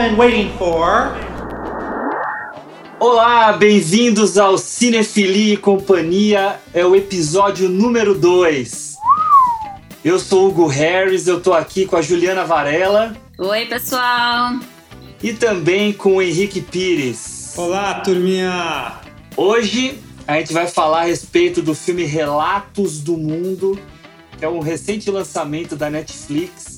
been waiting for. Olá, bem-vindos ao Cinefilia e Companhia, é o episódio número 2. Eu sou o Hugo Harris, eu tô aqui com a Juliana Varela. Oi, pessoal! E também com o Henrique Pires. Olá, turminha! Hoje a gente vai falar a respeito do filme Relatos do Mundo, que é um recente lançamento da Netflix,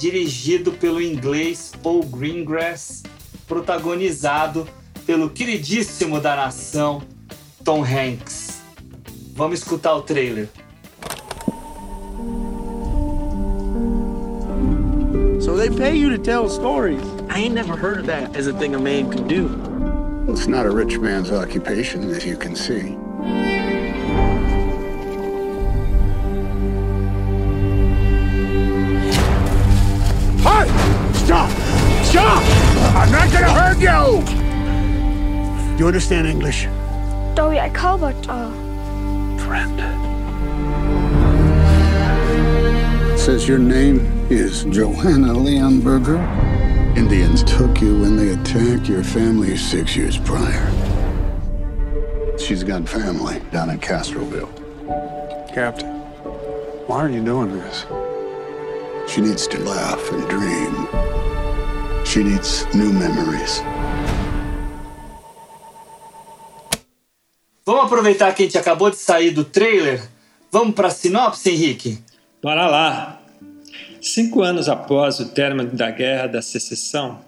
dirigido pelo inglês Paul Greengrass, protagonizado pelo queridíssimo da nação Tom Hanks. Vamos escutar o trailer. So they pay you to tell stories. I ain't never heard of that as a thing a man can do. It's not a rich man's occupation, as you can see. I'm not gonna hurt you! You understand English? Dog, jeg kan godt og... Friend. It says your name is Johanna Leonberger. Indians took you when they attacked your family six years prior. She's got family down in Castroville. Captain, why are you doing this? She needs to laugh and dream. She needs new memories. Vamos aproveitar que a gente acabou de sair do trailer. Vamos para a sinopse, Henrique? Bora lá! Cinco anos após o término da Guerra da Secessão,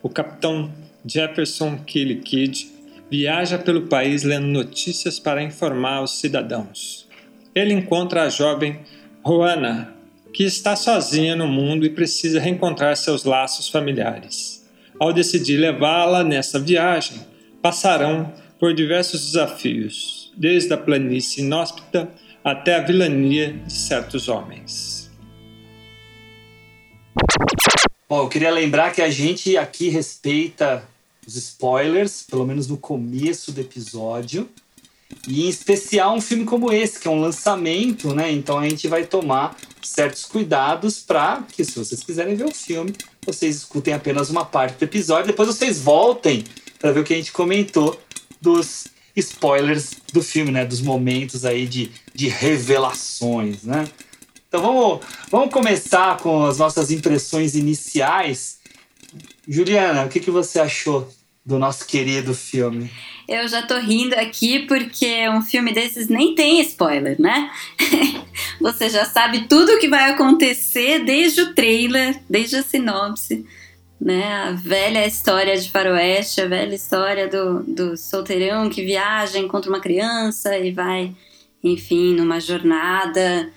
o capitão Jefferson Killikid viaja pelo país lendo notícias para informar os cidadãos. Ele encontra a jovem Juana, que está sozinha no mundo e precisa reencontrar seus laços familiares. Ao decidir levá-la nessa viagem, passarão por diversos desafios, desde a planície inóspita até a vilania de certos homens. Bom, eu queria lembrar que a gente aqui respeita os spoilers, pelo menos no começo do episódio. E em especial um filme como esse, que é um lançamento, né? Então a gente vai tomar certos cuidados para que, se vocês quiserem ver o filme, vocês escutem apenas uma parte do episódio. Depois vocês voltem para ver o que a gente comentou dos spoilers do filme, né? Dos momentos aí de, de revelações, né? Então vamos, vamos começar com as nossas impressões iniciais. Juliana, o que, que você achou do nosso querido filme? Eu já tô rindo aqui porque um filme desses nem tem spoiler, né? Você já sabe tudo o que vai acontecer desde o trailer, desde a sinopse, né? A velha história de faroeste, a velha história do, do solteirão que viaja, encontra uma criança e vai, enfim, numa jornada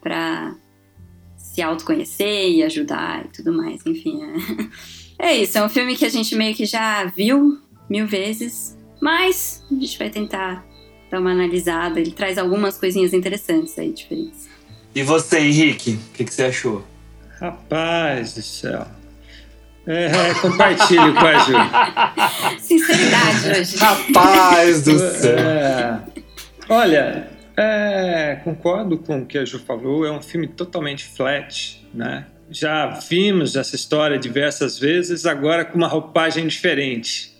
para se autoconhecer e ajudar e tudo mais, enfim. É. é isso, é um filme que a gente meio que já viu mil vezes, mas a gente vai tentar dar uma analisada. Ele traz algumas coisinhas interessantes aí, diferentes. E você, Henrique, o que, que, você achou? Rapaz do céu. É, compartilho com a Ju. Sinceridade hoje. Rapaz do céu. É, olha, é, concordo com o que a Ju falou, é um filme totalmente flat, né? Já vimos essa história diversas vezes, agora com uma roupagem diferente.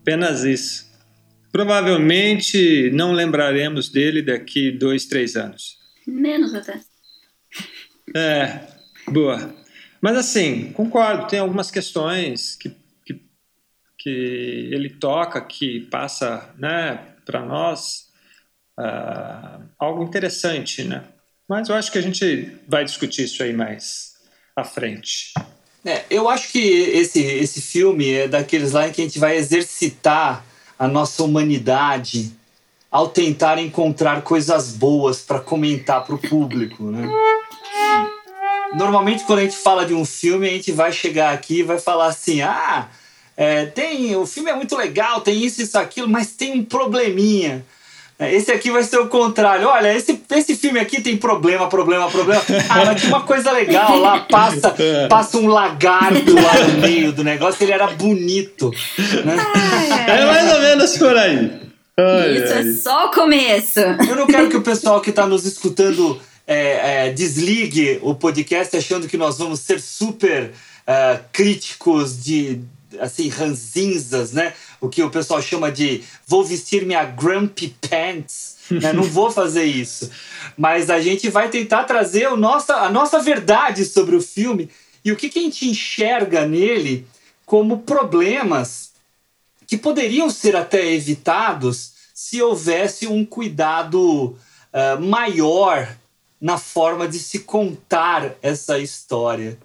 Apenas isso. Provavelmente não lembraremos dele daqui dois, três anos. Menos até. É, boa. Mas assim, concordo, tem algumas questões que, que, que ele toca, que passa né, para nós uh, algo interessante, né? Mas eu acho que a gente vai discutir isso aí mais à frente. É, eu acho que esse, esse filme é daqueles lá em que a gente vai exercitar a nossa humanidade ao tentar encontrar coisas boas para comentar para o público, né? Normalmente quando a gente fala de um filme a gente vai chegar aqui e vai falar assim, ah, é, tem o filme é muito legal, tem isso isso aquilo, mas tem um probleminha. É, esse aqui vai ser o contrário. Olha, esse, esse filme aqui tem problema, problema, problema. Ah, mas tinha uma coisa legal lá, passa, passa um lagarto lá no meio do negócio, ele era bonito. Né? É mais ou menos por aí. Ai, Isso ai. é só o começo. Eu não quero que o pessoal que está nos escutando é, é, desligue o podcast achando que nós vamos ser super uh, críticos de assim ranzinzas, né? O que o pessoal chama de vou vestir minha grumpy pants. Né? Não vou fazer isso. Mas a gente vai tentar trazer o nossa, a nossa verdade sobre o filme e o que, que a gente enxerga nele como problemas que poderiam ser até evitados se houvesse um cuidado uh, maior na forma de se contar essa história.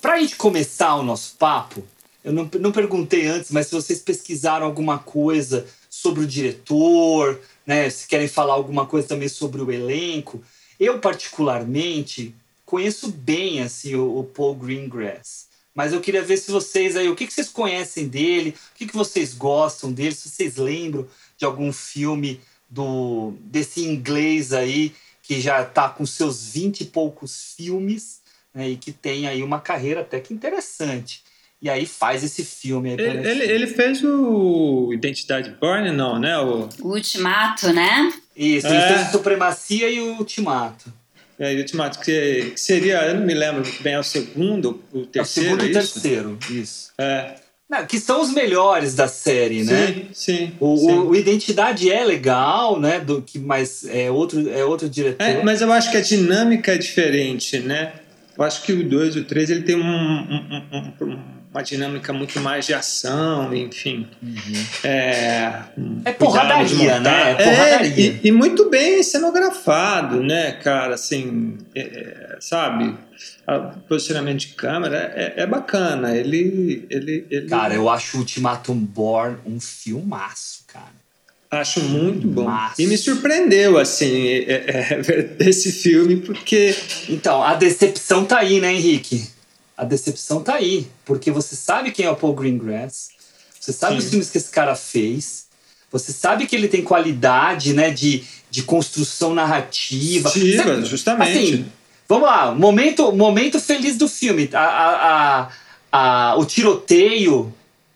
Para a gente começar o nosso papo, eu não, não perguntei antes, mas se vocês pesquisaram alguma coisa sobre o diretor, né, se querem falar alguma coisa também sobre o elenco. Eu, particularmente, conheço bem assim, o, o Paul Greengrass. Mas eu queria ver se vocês aí, o que, que vocês conhecem dele, o que, que vocês gostam dele, se vocês lembram de algum filme do desse inglês aí que já está com seus vinte e poucos filmes né, e que tem aí uma carreira até que interessante. E aí faz esse filme. Aí ele, ele, ele, fez o Identidade Born, não, né? O, o Ultimato, né? Isso, é. ele fez Supremacia e o Ultimato. É, o Ultimato, que seria, eu não me lembro bem, é o segundo, o terceiro. É o segundo e é terceiro, isso. É. Não, que são os melhores da série, né? Sim, sim. O, sim. o, Identidade é legal, né? Do, que, mas é outro, é outro diretor. É, mas eu acho que a dinâmica é diferente, né? Eu acho que o 2 e o 3 ele tem um, um, um, um uma dinâmica muito mais de ação, enfim. Uhum. É, é porradaria, né? É porradaria. É, e, e, muito bem cenografado, né, cara? Assim, é, é sabe? O posicionamento de câmera é, é, bacana. Ele, ele, ele. Cara, eu acho o Ultimatum Born um filmaço. Acho muito bom. E me surpreendeu, assim, é, é, esse filme, porque. Então, a decepção tá aí, né, Henrique? a decepção tá aí. Porque você sabe quem é o Paul Greengrass, você sabe Sim. os filmes que esse cara fez, você sabe que ele tem qualidade né, de, de construção narrativa. Sim, você, justamente. Assim, vamos lá, momento, momento feliz do filme. A, a, a, a o tiroteio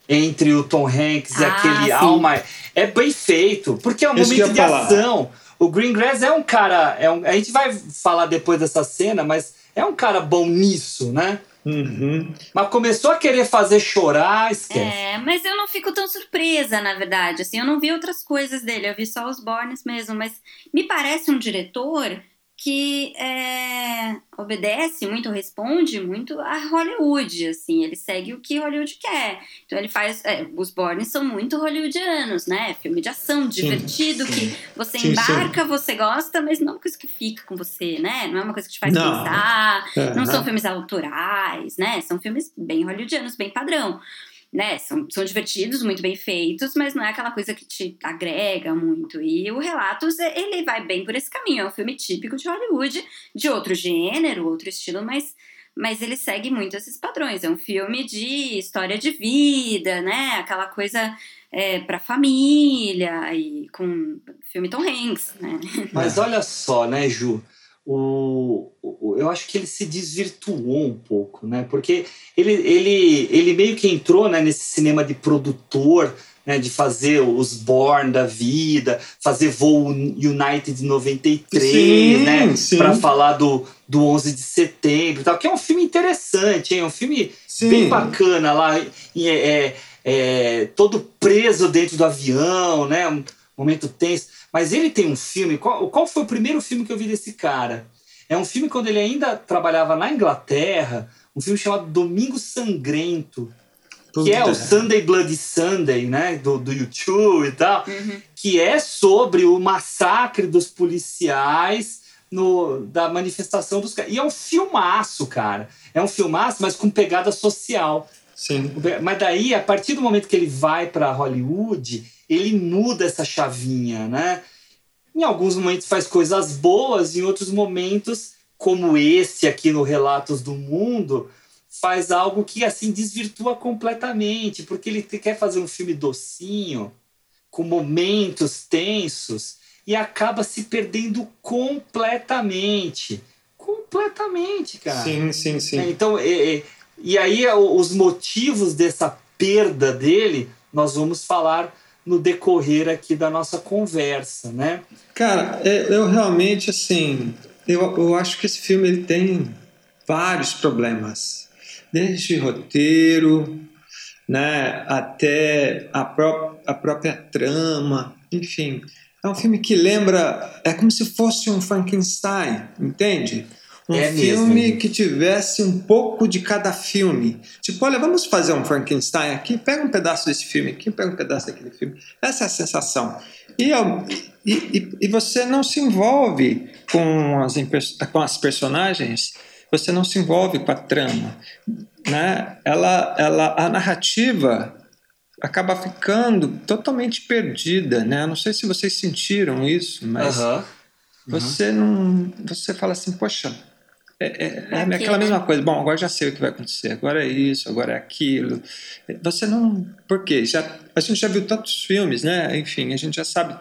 entre o Tom Hanks ah, e aquele sim. Alma é bem feito, porque é um Isso momento de falar. ação. O Greengrass é um cara. É um, a gente vai falar depois dessa cena, mas é um cara bom nisso, né? Uhum. Mas começou a querer fazer chorar, esquece. É, mas eu não fico tão surpresa, na verdade. Assim, eu não vi outras coisas dele, eu vi só os Bornes mesmo. Mas me parece um diretor que é, obedece muito, responde muito a Hollywood, assim, ele segue o que Hollywood quer. Então ele faz, é, os Bornes são muito hollywoodianos, né? Filme de ação, divertido, sim, sim. que você sim, embarca, você gosta, mas não é uma coisa que fica com você, né? Não é uma coisa que te faz não. pensar, é, não, não são filmes autorais, né? São filmes bem hollywoodianos, bem padrão né, são, são divertidos, muito bem feitos, mas não é aquela coisa que te agrega muito. E o Relatos, ele vai bem por esse caminho. É um filme típico de Hollywood, de outro gênero, outro estilo, mas, mas ele segue muito esses padrões. É um filme de história de vida, né? Aquela coisa é, para família e com filme Tom Hanks, né? Mas olha só, né, Ju? O, o, eu acho que ele se desvirtuou um pouco, né? Porque ele, ele, ele meio que entrou né, nesse cinema de produtor, né, de fazer os Born da vida, fazer Voo United 93, sim, né, para falar do, do 11 de setembro, tal, que é um filme interessante, é um filme sim. bem bacana lá, e é, é, é, todo preso dentro do avião, né, um momento tenso. Mas ele tem um filme. Qual, qual foi o primeiro filme que eu vi desse cara? É um filme quando ele ainda trabalhava na Inglaterra, um filme chamado Domingo Sangrento, que é o Sunday Bloody Sunday, né, do, do YouTube e tal, uhum. que é sobre o massacre dos policiais no, da manifestação dos caras. E é um filmaço, cara. É um filmaço, mas com pegada social. Sim. Mas daí, a partir do momento que ele vai para Hollywood, ele muda essa chavinha, né? Em alguns momentos faz coisas boas, em outros momentos, como esse aqui no Relatos do Mundo, faz algo que assim desvirtua completamente, porque ele quer fazer um filme docinho, com momentos tensos, e acaba se perdendo completamente. Completamente, cara. Sim, sim, sim. É, então, é, é, e aí os motivos dessa perda dele, nós vamos falar no decorrer aqui da nossa conversa, né? Cara, é, eu realmente, assim, eu, eu acho que esse filme ele tem vários problemas, desde roteiro, né, até a, pró a própria trama, enfim. É um filme que lembra, é como se fosse um Frankenstein, entende? Um É filme mesmo. que tivesse um pouco de cada filme. Tipo, olha, vamos fazer um Frankenstein aqui, pega um pedaço desse filme aqui, pega um pedaço daquele filme. Essa é a sensação. E, e, e, e você não se envolve com as, com as personagens, você não se envolve com a trama. Né? Ela, ela, a narrativa acaba ficando totalmente perdida. Né? Não sei se vocês sentiram isso, mas Aham. você não. Você fala assim, poxa. É, é- é aquela né? mesma coisa. Bom, agora já sei o que vai acontecer. Agora é isso, agora é aquilo. Você não. Por quê? Já, a gente já viu tantos filmes, né? Enfim, a gente já sabe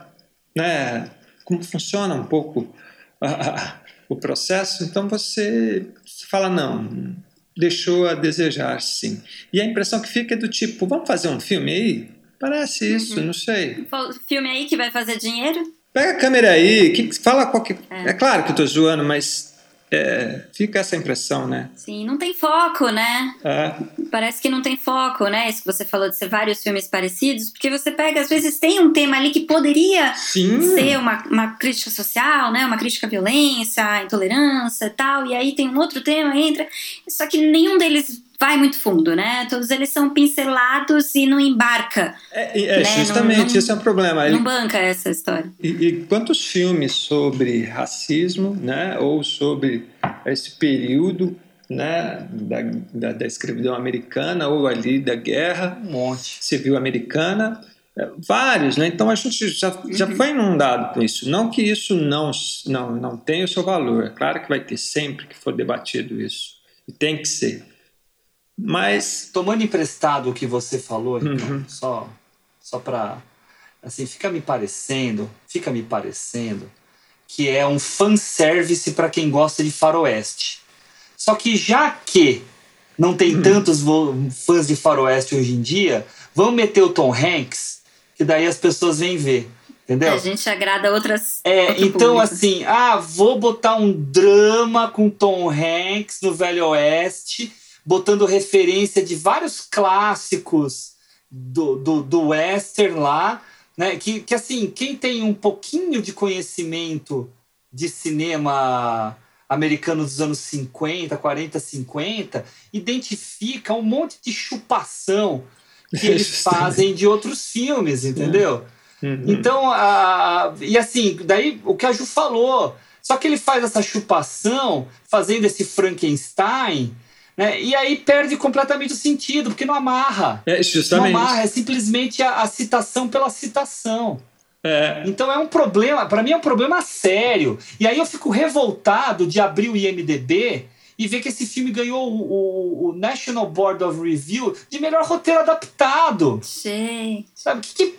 né, como funciona um pouco a- a- o processo. Então você fala, não, deixou a desejar, sim. E a impressão que fica é do tipo, vamos fazer um filme aí? Parece isso, não sei. Filme aí que vai fazer dinheiro? Pega a câmera aí, que, fala qualquer. É. claro que eu tô zoando, mas é, fica essa impressão, né? Sim, não tem foco, né? É, Parece que não tem foco, né? Isso que você falou de ser vários filmes parecidos, porque você pega, às vezes, tem um tema ali que poderia sim. ser uma, uma crítica social, né? Uma crítica à violência, à intolerância e tal, e aí tem um outro tema, entra. Só que nenhum deles vai muito fundo, né? Todos eles são pincelados e não embarca, É, é, Né, justamente, esse é um problema. Ele- não banca essa história. E, e quantos filmes sobre racismo, né, ou sobre esse período, né, da, da, da escravidão americana ou ali da guerra Um monte. civil americana, é, vários, né? Então a gente já, já foi inundado com isso. Não que isso não, não, não tenha o seu valor. É claro que vai ter sempre que for debatido isso. E tem que ser. Mas Tomando emprestado o que você falou, Ricardo, Uhum. só, só pra. Assim, fica me parecendo, fica me parecendo que é um fanservice para quem gosta de faroeste. Só que já que não tem Uhum. tantos fãs de faroeste hoje em dia, vamos meter o Tom Hanks, que daí as pessoas vêm ver. Entendeu? A gente agrada outras. É, então público. assim, ah, vou botar um drama com Tom Hanks no Velho Oeste, botando referência de vários clássicos do, do, do western lá, né? Que, que assim, quem tem um pouquinho de conhecimento de cinema americano dos anos 50, 40, 50, identifica um monte de chupação que eles fazem de outros filmes, entendeu? uhum. Então, a, e assim, daí o que a Ju falou, só que ele faz essa chupação, fazendo esse Frankenstein, né? E aí perde completamente o sentido, porque não amarra. é Não justamente. amarra, é simplesmente a, a citação pela citação. É, Então é um problema, para mim é um problema sério. E aí eu fico revoltado de abrir o IMDB e ver que esse filme ganhou o, o- o National Board of Review de melhor roteiro adaptado. Gente. Sabe? Que, que,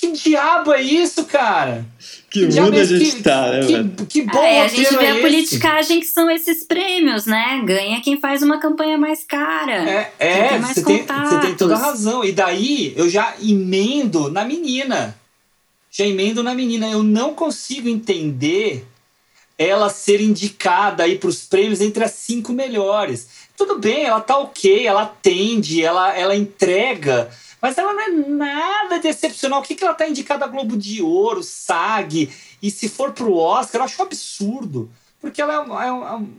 que, que diabo é isso, cara? que diabo mundo é a gente tá, né, velho? Que, que bom É, a gente vê é a esse? politicagem que são esses prêmios, né? Ganha quem faz uma campanha mais cara. É, Quem é mais você, tem, você tem toda a razão. E daí eu já emendo na menina. Já emendo na menina. Eu não consigo entender ela ser indicada aí para os prêmios entre as cinco melhores. Tudo bem, ela tá ok, ela atende, ela, ela entrega, mas ela não é nada de excepcional. O que, que ela tá indicada a Globo de Ouro, SAG, e se for pro Oscar, eu acho um absurdo. Porque ela é uma, é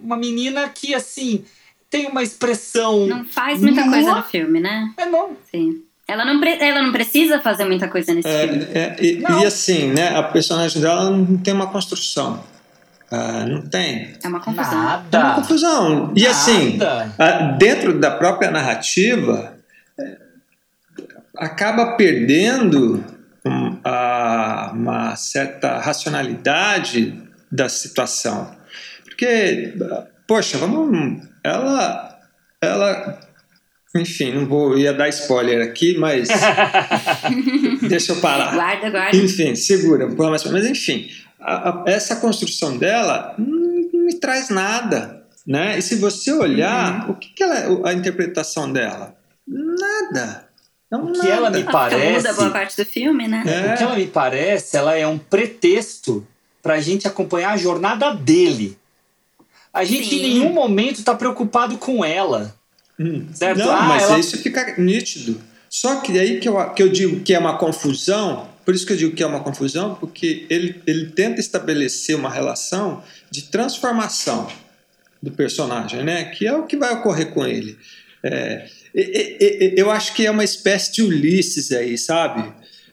uma menina que, assim, tem uma expressão. Não faz muita Nua. coisa no filme, né? É, não. Sim. Ela não, pre- ela não precisa fazer muita coisa nesse filme. É, é, e, e assim, né? A personagem dela não tem uma construção. Ah, não tem. É uma confusão. É uma Nada. confusão. E assim, Nada. ah, dentro da própria narrativa, é, acaba perdendo a- uma certa racionalidade da situação. Porque, poxa, vamos. Ela. Ela. Enfim, não vou ia dar spoiler aqui, mas. deixa eu parar. Guarda, guarda. Enfim, segura, pouco mais. Mas enfim, a- a- essa construção dela não, não me traz nada. Né? E se você olhar, Uhum. o que, que ela, a interpretação dela? Nada. Não, O que ela me parece. Muda boa parte do filme, né? É. O que ela me parece, ela é um pretexto pra gente acompanhar a jornada dele. A gente Sim. em nenhum momento tá preocupado com ela. Certo? Não, Ah, mas ela- isso fica nítido. Só que aí que eu, que eu digo que é uma confusão, por isso que eu digo que é uma confusão, porque ele, ele tenta estabelecer uma relação de transformação do personagem, né? Que é o que vai ocorrer com ele. É, eu acho que é uma espécie de Ulisses aí, sabe?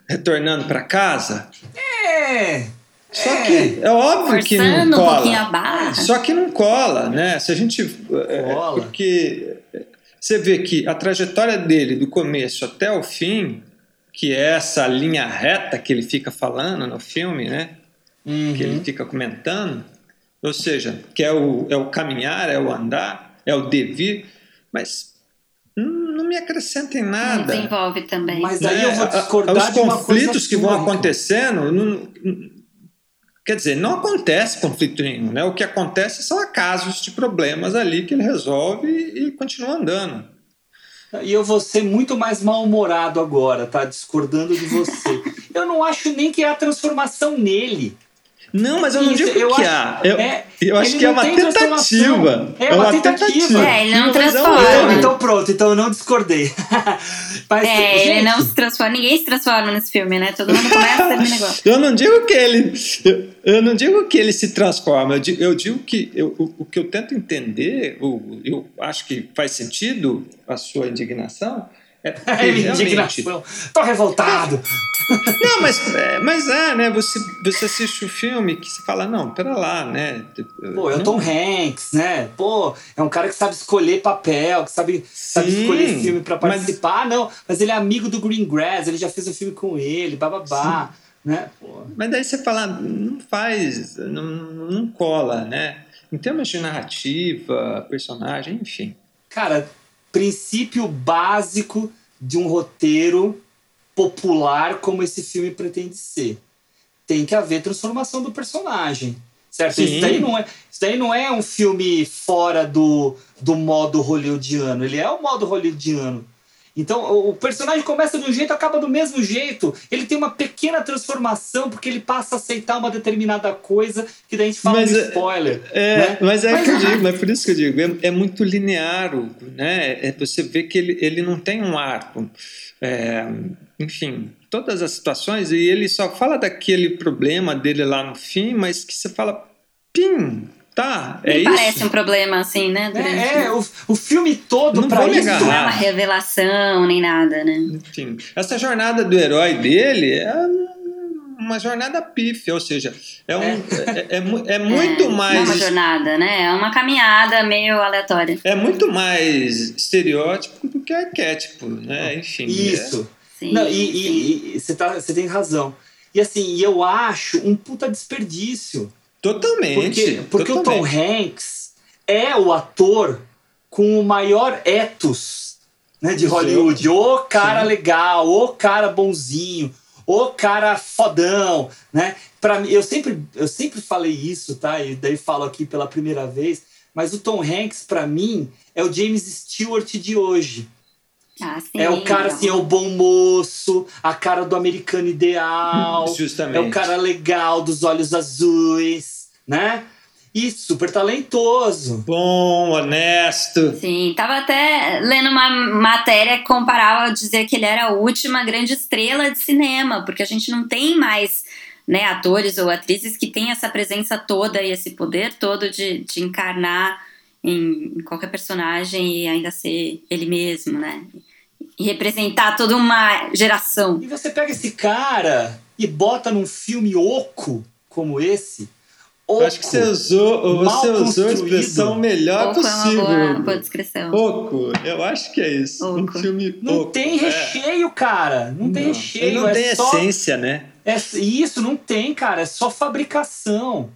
Retornando para casa. É. Só É. que é óbvio que não Forçando um cola. pouquinho a barra. Só que não cola, né? Se a gente. é, Cola. porque você vê que a trajetória dele, do começo até o fim, que é essa linha reta que ele fica falando no filme, né? Uhum. Que ele fica comentando, ou seja, que é o, é o caminhar, é o andar, é o devir, mas não, não me acrescenta em Não nada. desenvolve também. Mas aí eu vou Né? A- a- discordar Os de uma coisa conflitos que vão acontecendo, não- quer dizer, não acontece conflito nenhum, né? O que acontece são acasos de problemas ali que ele resolve e, e continua andando. E eu vou ser muito mais mal-humorado agora, tá? Discordando de você. eu não acho nem que é a transformação nele. Não, mas eu não Isso, digo eu que acho- há. Eu, é, eu acho ele que é não uma tem tentativa. É uma tentativa. É, ele não Mas é transforma. Então, erro. então pronto, então eu não discordei. Mas, É, ele gente, não se transforma, ninguém se transforma nesse filme, né? Todo mundo começa termina igual. Eu não digo que ele, eu, eu não digo que ele se transforma. Eu digo, eu digo que eu, o, o que eu tento entender, o, eu acho que faz sentido a sua indignação. É indignação. Tô revoltado. Não, mas é, mas é, né? Você, você assiste o filme que você fala, não, pera lá, né? Pô, é o Não- Tom Hanks, né? Pô, é um cara que sabe escolher papel, que sabe, sabe Sim, escolher filme pra mas- participar. Ah, não, mas ele é amigo do Green Grass, ele já fez um filme com ele, bababá. Né? Pô. Mas daí você fala, não faz, não, não cola, né? Em termos de narrativa, personagem, enfim. Cara, princípio básico de um roteiro popular como esse filme pretende ser. Tem que haver transformação do personagem. Certo? Sim. Isso daí, não é, isso daí não é um filme fora do, do modo hollywoodiano. Ele é o modo hollywoodiano. Então, o personagem começa de um jeito, acaba do mesmo jeito. Ele tem uma pequena transformação porque ele passa a aceitar uma determinada coisa que daí a gente fala Mas, no é- spoiler. É, né? mas é Mas- que eu digo, mas por isso que eu digo, é, é muito linear, né? É, você vê que ele, ele não tem um arco. É, enfim, todas as situações, e ele só fala daquele problema dele lá no fim, mas que você fala, pim, tá, é Nem isso. parece um problema assim, né? Durante É, é, o, o filme todo Não pra me isso. agarrar. Não é uma revelação nem nada, né? Enfim, essa jornada do herói dele é uma jornada pífia, ou seja, é, um, é, é mu- é muito É, Não é mais. uma jornada, né? É uma caminhada meio aleatória. É muito mais estereótipo do que arquétipo, né? Enfim. Isso. Sim, Não, e- sim. você tá, você tem razão. E assim, e eu acho um puta desperdício. Totalmente. Porque, porque o Tom totalmente. Hanks é o ator com o maior ethos né, de Hollywood. O cara legal, o cara bonzinho, o cara fodão, né? Para mim, eu sempre, eu sempre falei isso, tá? E daí falo aqui pela primeira vez. Mas o Tom Hanks, pra mim, é o James Stewart de hoje. Ah, sim, É o cara, assim, é o bom moço, a cara do americano ideal. Justamente. É o cara legal, dos olhos azuis, né? E super talentoso. Bom, honesto. Sim, tava até lendo uma matéria que comparava dizer que ele era a última grande estrela de cinema, porque a gente não tem mais né, atores ou atrizes que têm essa presença toda e esse poder todo de, de encarnar em, em qualquer personagem e ainda ser ele mesmo, né? E representar toda uma geração. E você pega esse cara e bota num filme oco como esse. Oco. Eu acho que você usou, você usou a expressão melhor Oco é uma possível. boa, boa descrição. Oco, eu acho que é isso. Um Oco. filme Não oco. tem é. recheio, cara. Não tem Não. recheio. Ele não é tem só, essência, né? É, isso, não tem, cara. É só fabricação.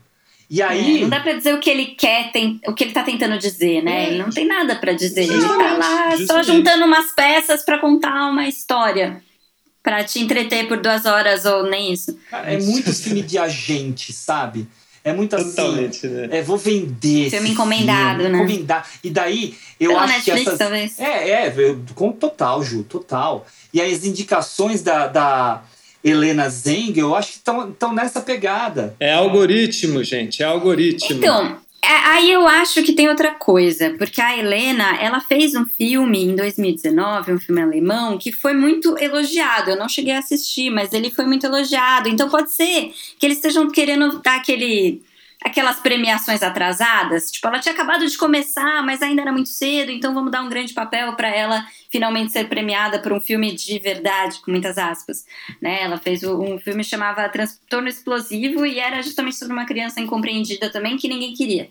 E É, aí. não dá pra dizer o que ele quer, tem, o que ele tá tentando dizer, né? É. Ele não tem nada pra dizer. Ele tá Justamente, lá só juntando umas peças pra contar uma história. Pra te entreter por duas horas ou nem isso. Cara, é muito filme de agente, sabe? É muito assim. Totalmente, né? É, vou vender. Filme encomendado, filme, né? Encomendar. E daí, eu Pela acho Netflix, que essas. talvez. É, é, eu- com total, Ju, total. E as indicações da, da Helena Zeng, eu acho que estão nessa pegada. É algoritmo, gente, é algoritmo. Então, É, aí eu acho que tem outra coisa, porque a Helena, ela fez um filme em 2019, um filme alemão, que foi muito elogiado. Eu não cheguei a assistir, mas ele foi muito elogiado. Então pode ser que eles estejam querendo dar aquele aquelas premiações atrasadas. Tipo, ela tinha acabado de começar, mas ainda era muito cedo, então vamos dar um grande papel para ela finalmente ser premiada por um filme de verdade, com muitas aspas. Né? Ela fez um filme que chamava Transtorno Explosivo e era justamente sobre uma criança incompreendida também que ninguém queria.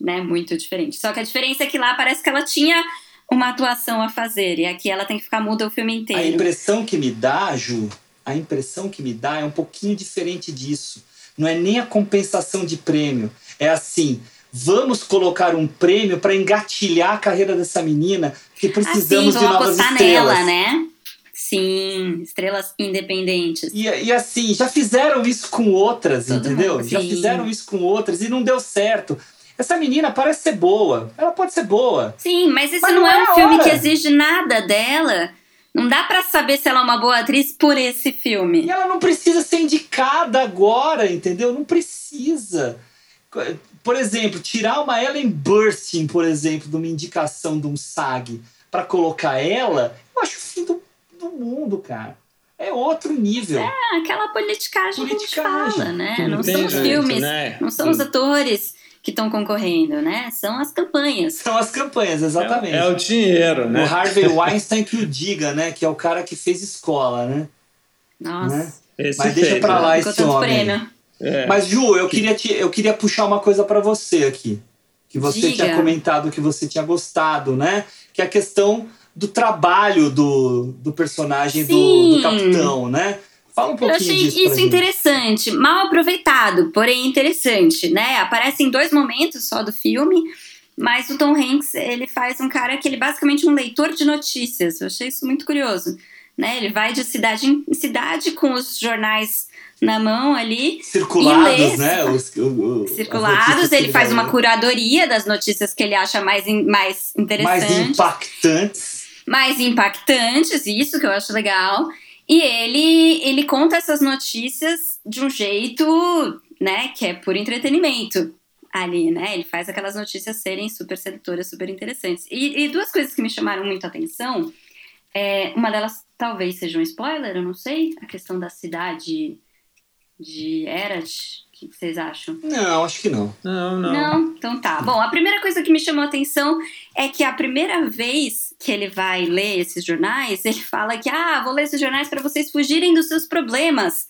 Né? Muito diferente. Só que a diferença é que lá parece que ela tinha uma atuação a fazer e aqui ela tem que ficar muda o filme inteiro. A impressão que me dá, Ju, a impressão que me dá é um pouquinho diferente disso não é nem a compensação de prêmio. É assim, vamos colocar um prêmio para engatilhar a carreira dessa menina, porque precisamos assim, de novas estrelas. nela, né? Sim, estrelas independentes. E, e assim, já fizeram isso com outras, Todo entendeu? Mundo, já fizeram isso com outras e não deu certo. Essa menina parece ser boa. Ela pode ser boa. Sim, mas esse mas não, não, é um filme hora. que exige nada dela. Não dá para saber se ela é uma boa atriz por esse filme. E ela não precisa ser indicada agora, entendeu? Não precisa. Por exemplo, tirar uma Ellen Burstyn, por exemplo, de uma indicação de um SAG para colocar ela, eu acho o fim do, do mundo, cara. É outro nível. É, aquela politicagem, politicagem. que a gente fala, né? Não, não são os filmes, né? não são Sim. os atores que estão concorrendo, né? São as campanhas. São as campanhas, exatamente. É, é o dinheiro, né? O Harvey Weinstein que o diga, né? Que é o cara que fez escola, né? Nossa. Né? Mas deixa fez, pra lá né? esse homem. É. Mas, Ju, eu queria, te, eu queria puxar uma coisa para você aqui. Que você Diga. tinha comentado que você tinha gostado, né? Que é a questão do trabalho do, do personagem do, do capitão, né? Fala um pouquinho Eu achei disso isso interessante, mal aproveitado, porém interessante, né? Aparece em dois momentos só do filme, mas o Tom Hanks, ele faz um cara que ele é basicamente um leitor de notícias. Eu achei isso muito curioso, né? Ele vai de cidade em cidade com os jornais na mão ali. Circulados, né? Os, o, o, Circulados, ele, ele faz uma curadoria das notícias que ele acha mais, mais interessantes. Mais impactantes. Mais impactantes, isso que eu acho legal. E ele, ele conta essas notícias de um jeito, né, que é por entretenimento ali, né? Ele faz aquelas notícias serem super sedutoras, super interessantes. E, e duas coisas que me chamaram muito a atenção. É, uma delas talvez seja um spoiler, eu não sei. A questão da cidade de Erat, o que vocês acham? Não, acho que não. Não, não. Não? Então tá. Bom, a primeira coisa que me chamou a atenção é que a primeira vez que ele vai ler esses jornais, ele fala que, ah, vou ler esses jornais para vocês fugirem dos seus problemas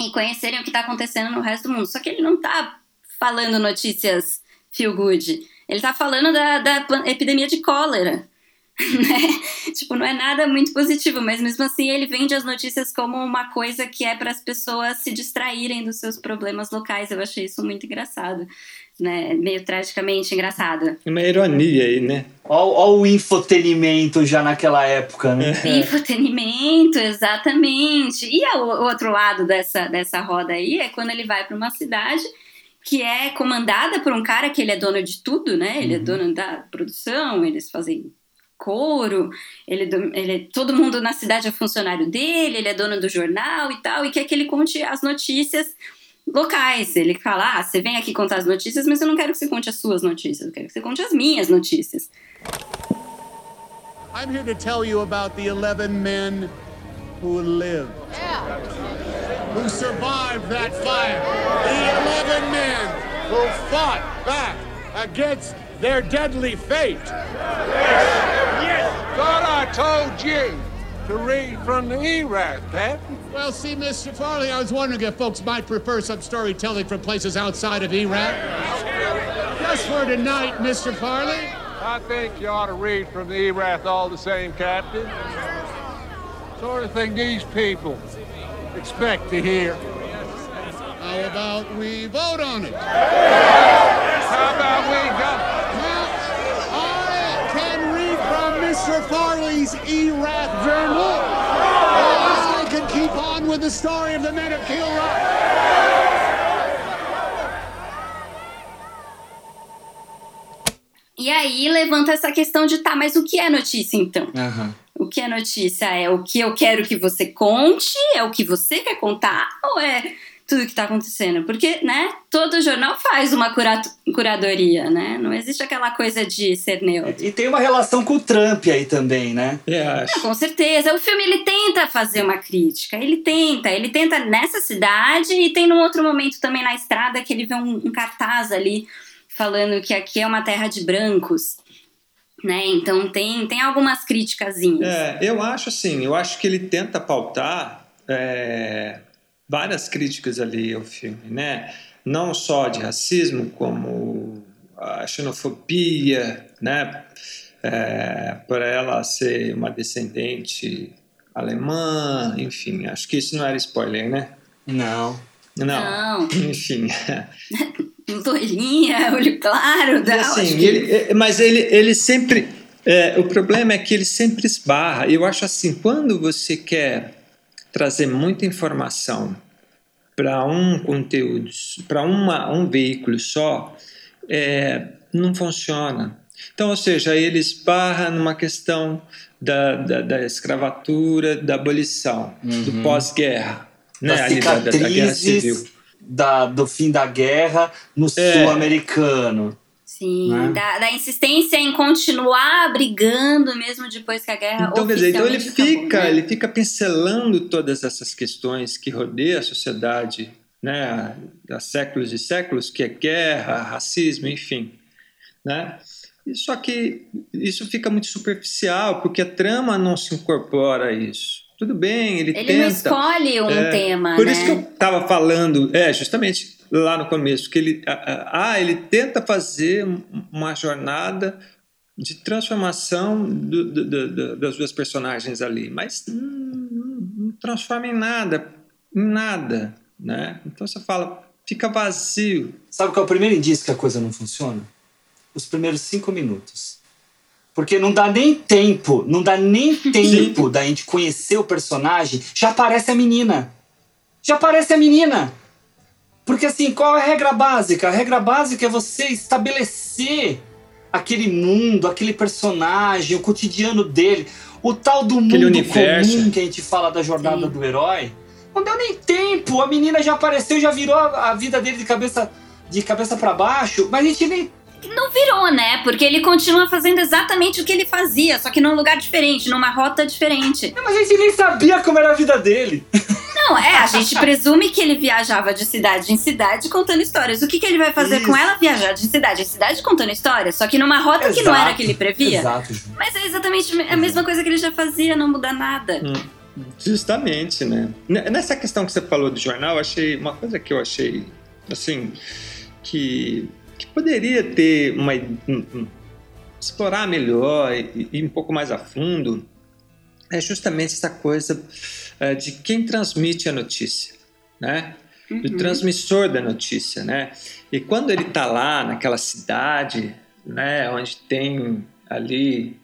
e conhecerem o que está acontecendo no resto do mundo. Só que ele não tá falando notícias feel good. Ele tá falando da, da epidemia de cólera. Né? Tipo, não é nada muito positivo, mas mesmo assim ele vende as notícias como uma coisa que é para as pessoas se distraírem dos seus problemas locais. Eu achei isso muito engraçado, né? Meio tragicamente engraçado. Uma ironia aí, né? Olha o infotenimento já naquela época, né? É. Infotenimento, exatamente. E o outro lado dessa, dessa roda aí é quando ele vai para uma cidade que é comandada por um cara que ele é dono de tudo, né? Ele é uhum. é dono da produção, eles fazem couro, ele, ele, todo mundo na cidade é funcionário dele, ele é dono do jornal e tal, e quer que ele conte as notícias locais. Ele fala: ah, você vem aqui contar as notícias, mas eu não quero que você conte as suas notícias, eu quero que você conte as minhas notícias. I'm here to tell you about the 11 men who lived. Yeah. Who survived that fire. The 11 men who fought back against their deadly fate. Yes. yes. Thought I told you to read from the ERAS, Captain. Eh? Well, see, Mr. Farley, I was wondering if folks might prefer some storytelling from places outside of Iraq. Just for tonight, Mr. Farley. I think you ought to read from the ERAS all the same, Captain. Sort of thing these people expect to hear. How about we vote on it? How about we go? Mr. Farley's E-Rat. I can keep on with the story of the men of Kill. E aí levanta essa questão de tá, mas o que é notícia então? Uhum. O que é notícia? É o que eu quero que você conte? É o que você quer contar? Ou é tudo que tá acontecendo. Porque, né, todo jornal faz uma cura curadoria, né? Não existe aquela coisa de ser neutro. E tem uma relação com o Trump aí também, né? É, com certeza. O filme, ele tenta fazer uma crítica. Ele tenta. Ele tenta nessa cidade e tem num outro momento também na estrada que ele vê um, um cartaz ali falando que aqui é uma terra de brancos. Né? Então tem, tem algumas críticas. É, eu acho assim, eu acho que ele tenta pautar é, várias críticas ali ao filme, né? Não só de racismo, como a xenofobia, né? É, por ela ser uma descendente alemã, enfim, acho que isso não era spoiler, né? Não. Não. Não. Enfim. Loirinha, olho claro, dá, assim, que... ele, é, mas ele, ele sempre. É, o problema é que ele sempre esbarra. Eu acho assim, quando você quer trazer muita informação para um conteúdo, para um veículo só, é, não funciona. Então, ou seja, ele esbarra numa questão da, da, da escravatura, da abolição, uhum. do pós-guerra, né? Ali, da, da, guerra civil. Da, do fim da guerra no é. sul-americano. Sim, né? da, da, insistência em continuar brigando mesmo depois que a guerra então, quer dizer, então ele acabou, fica, né? ele fica pincelando todas essas questões que rodeiam a sociedade, né, há séculos e séculos, que é guerra, racismo, enfim, né? Só que isso fica muito superficial, porque a trama não se incorpora a isso. Tudo bem, ele, ele tenta. Ele não escolhe um é, tema, Por né? isso que eu estava falando, é, justamente lá no começo, que ele, ah, ele tenta fazer uma jornada de transformação do, do, do, das duas personagens ali, mas não, não transforma em nada, em nada, né? Então você fala, fica vazio. Sabe qual é o primeiro indício que a coisa não funciona? Os primeiros cinco minutos. Porque não dá nem tempo, não dá nem tempo da gente conhecer o personagem, já aparece a menina. Já aparece a menina. Porque assim, qual é a regra básica? A regra básica é você estabelecer aquele mundo, aquele personagem, o cotidiano dele, o tal do aquele mundo universo. comum que a gente fala da jornada Sim. do herói. Não deu nem tempo, a menina já apareceu, já virou a vida dele de cabeça de cabeça para baixo, mas a gente nem não virou, né? Porque ele continua fazendo exatamente o que ele fazia, só que num lugar diferente, numa rota diferente. Não, mas a gente nem sabia como era a vida dele. Não, é, a gente presume que ele viajava de cidade em cidade contando histórias. O que, que ele vai fazer Isso. com ela? Viajar de cidade em cidade contando histórias, só que numa rota Exato. que não era a que ele previa. Exato. Mas é exatamente a mesma coisa que ele já fazia, não muda nada. Hum, justamente, né? Nessa questão que você falou do jornal, achei uma coisa que eu achei assim que que poderia ter uma explorar melhor e ir um pouco mais a fundo é justamente essa coisa uh, de quem transmite a notícia, né? Uhum. O transmissor da notícia, né? E quando ele está lá naquela cidade, né, onde tem ali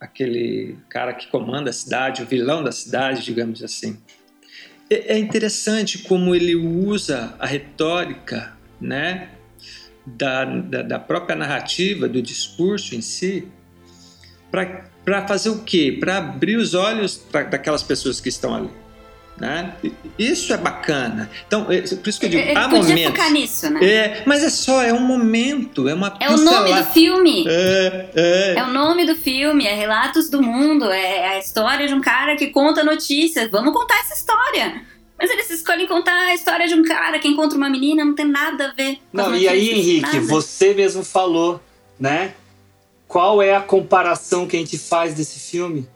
aquele cara que comanda a cidade, o vilão da cidade, digamos assim. É, é interessante como ele usa a retórica, né, da, da, da própria narrativa, do discurso em si, para fazer o quê? Para abrir os olhos pra, daquelas pessoas que estão ali. Né? Isso é bacana. Então, é, por isso que eu digo, Ele há podia momentos. focar nisso, né? É, mas é só, é um momento, é uma É o nome do filme. É, é. é o nome do filme, é Relatos do Mundo, é a história de um cara que conta notícias. Vamos contar essa história. Mas eles escolhem contar a história de um cara que encontra uma menina, não tem nada a ver. Não, e aí, Henrique, nada. você mesmo falou, né? Qual é a comparação que a gente faz desse filme?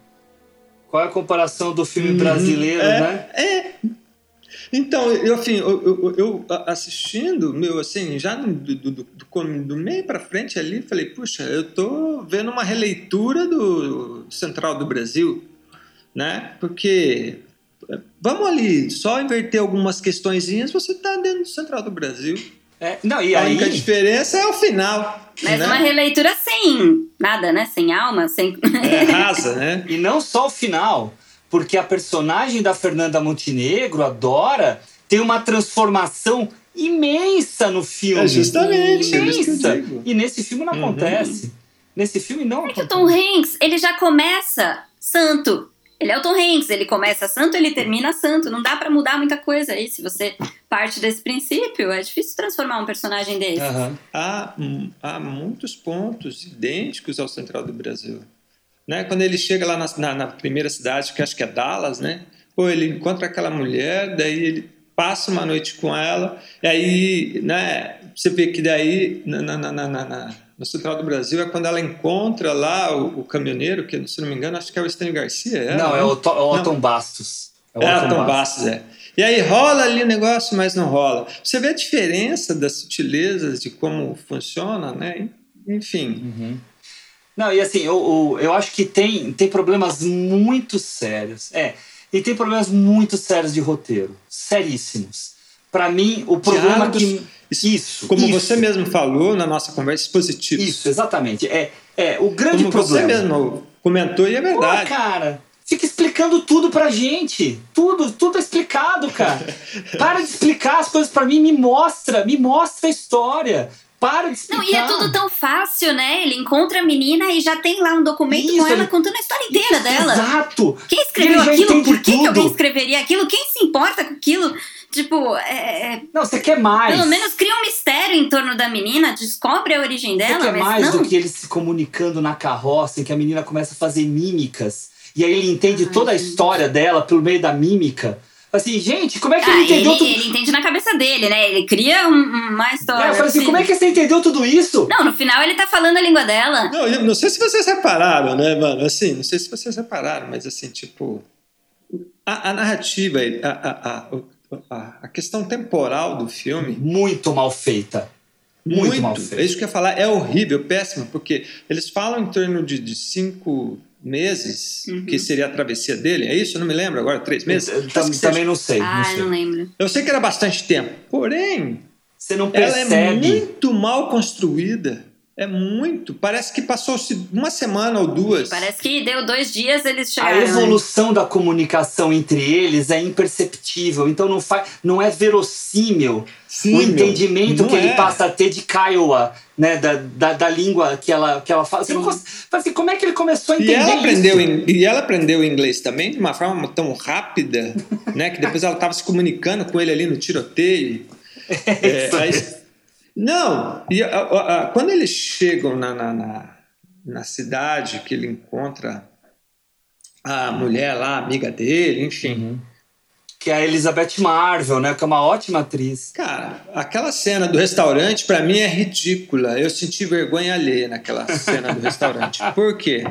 Qual é a comparação do filme uhum. brasileiro, é, né? É. Então, eu, assim, eu, eu, eu assistindo, meu, assim, já do, do, do, do meio para frente ali, falei, puxa, eu tô vendo uma releitura do Central do Brasil, né? Porque Vamos ali, só inverter algumas questõezinhas, você está dentro do Central do Brasil. É, não, e a aí... única diferença é o final. Mas né? uma releitura sem nada, né? Sem alma, sem. É, rasa, né? e não só o final, porque a personagem da Fernanda Montenegro, a Dora, tem uma transformação imensa no filme. É justamente. Imensa. E nesse filme não uhum. acontece. Nesse filme não é acontece. que o Tom Hanks, ele já começa santo Ele é o Tom Hanks, ele começa santo, ele termina santo. Não dá para mudar muita coisa aí. Se você parte desse princípio, é difícil transformar um personagem desse. Aham. Há, há muitos pontos idênticos ao Central do Brasil. Né? Quando ele chega lá na, na, na primeira cidade, que acho que é Dallas, né? Pô, ele encontra aquela mulher, daí ele passa uma noite com ela, e aí, né? Você vê que daí, na, na, na, na- no Central do Brasil, é quando ela encontra lá o, o caminhoneiro, que se não me engano, acho que é o Estênio Garcia. É, Não, né? é o, To- é o. Otton Bastos. o É, Otton Tom Bastos, é. E aí rola ali o negócio, mas não rola. Você vê a diferença das sutilezas de como funciona, né? Enfim. Não, e assim, eu, eu, eu acho que tem, tem problemas muito sérios. É, e tem problemas muito sérios de roteiro. Seríssimos. Pra mim, o problema Diálogos, que. Isso. Como isso, você mesmo falou na nossa conversa, expositivos. Isso, exatamente. É, é o grande Como problema. você mesmo comentou, e é Pô, verdade. cara, fica explicando tudo pra gente. Tudo, tudo é explicado, cara. Para de explicar as coisas pra mim, me mostra, me mostra a história. Para de explicar. Não, e é tudo tão fácil, né? Ele encontra a menina e já tem lá um documento Isso, com ela ele- contando a história inteira dela. Exato. Quem escreveu aquilo? Por que, que alguém escreveria aquilo? Quem se importa com aquilo? Tipo, é, é- Não, você quer mais. pelo menos cria um mistério em torno da menina, descobre a origem Você dela, quer mas mais não. do que eles se comunicando na carroça em que a menina começa a fazer mímicas. E aí ele entende toda a história dela pelo meio da mímica. Assim, gente, como é que Ah, ele entendeu ele, tudo? ele entende na cabeça dele, né? Ele cria um- uma história. É, eu falei assim, como é que você entendeu tudo isso? Não, no final ele tá falando a língua dela. Não, eu não sei se vocês repararam, né, mano? Assim, não sei se vocês repararam, mas assim, tipo. A, a narrativa, a, a, a, a, questão temporal do filme. Muito mal feita. Muito, mal feita. É isso que eu ia falar, é horrível, péssimo, porque eles falam em torno de, de cinco meses, Uhum. que seria a travessia dele, é isso? Eu não me lembro agora, três meses? Eu- seja. também não sei. Ah, não sei. não lembro. Eu sei que era bastante tempo, porém, Você não ela percebe. é muito mal construída. É muito. Parece que passou-se uma semana ou duas. Parece que deu dois dias eles A chegaram. né? evolução da comunicação entre eles é imperceptível, então não, faz, não é verossímil Sim, o entendimento que ele é. passa a ter de Kiowa, né, da, da, da língua que ela, que ela fala. Você não consegue, assim, como é que ele começou a E entender ela, aprendeu, isso? in- e ela aprendeu inglês também de uma forma tão rápida, né? Que depois ela estava se comunicando com ele ali no tiroteio. É, aí- não, e a- a- a- quando eles chegam na, na, na, na cidade, que ele encontra a mulher lá, amiga dele, enfim. Que é a Elizabeth Marvel, né, que é uma ótima atriz. Cara, aquela cena do restaurante, pra mim, é ridícula. Eu senti vergonha alheia naquela cena do restaurante. Por quê?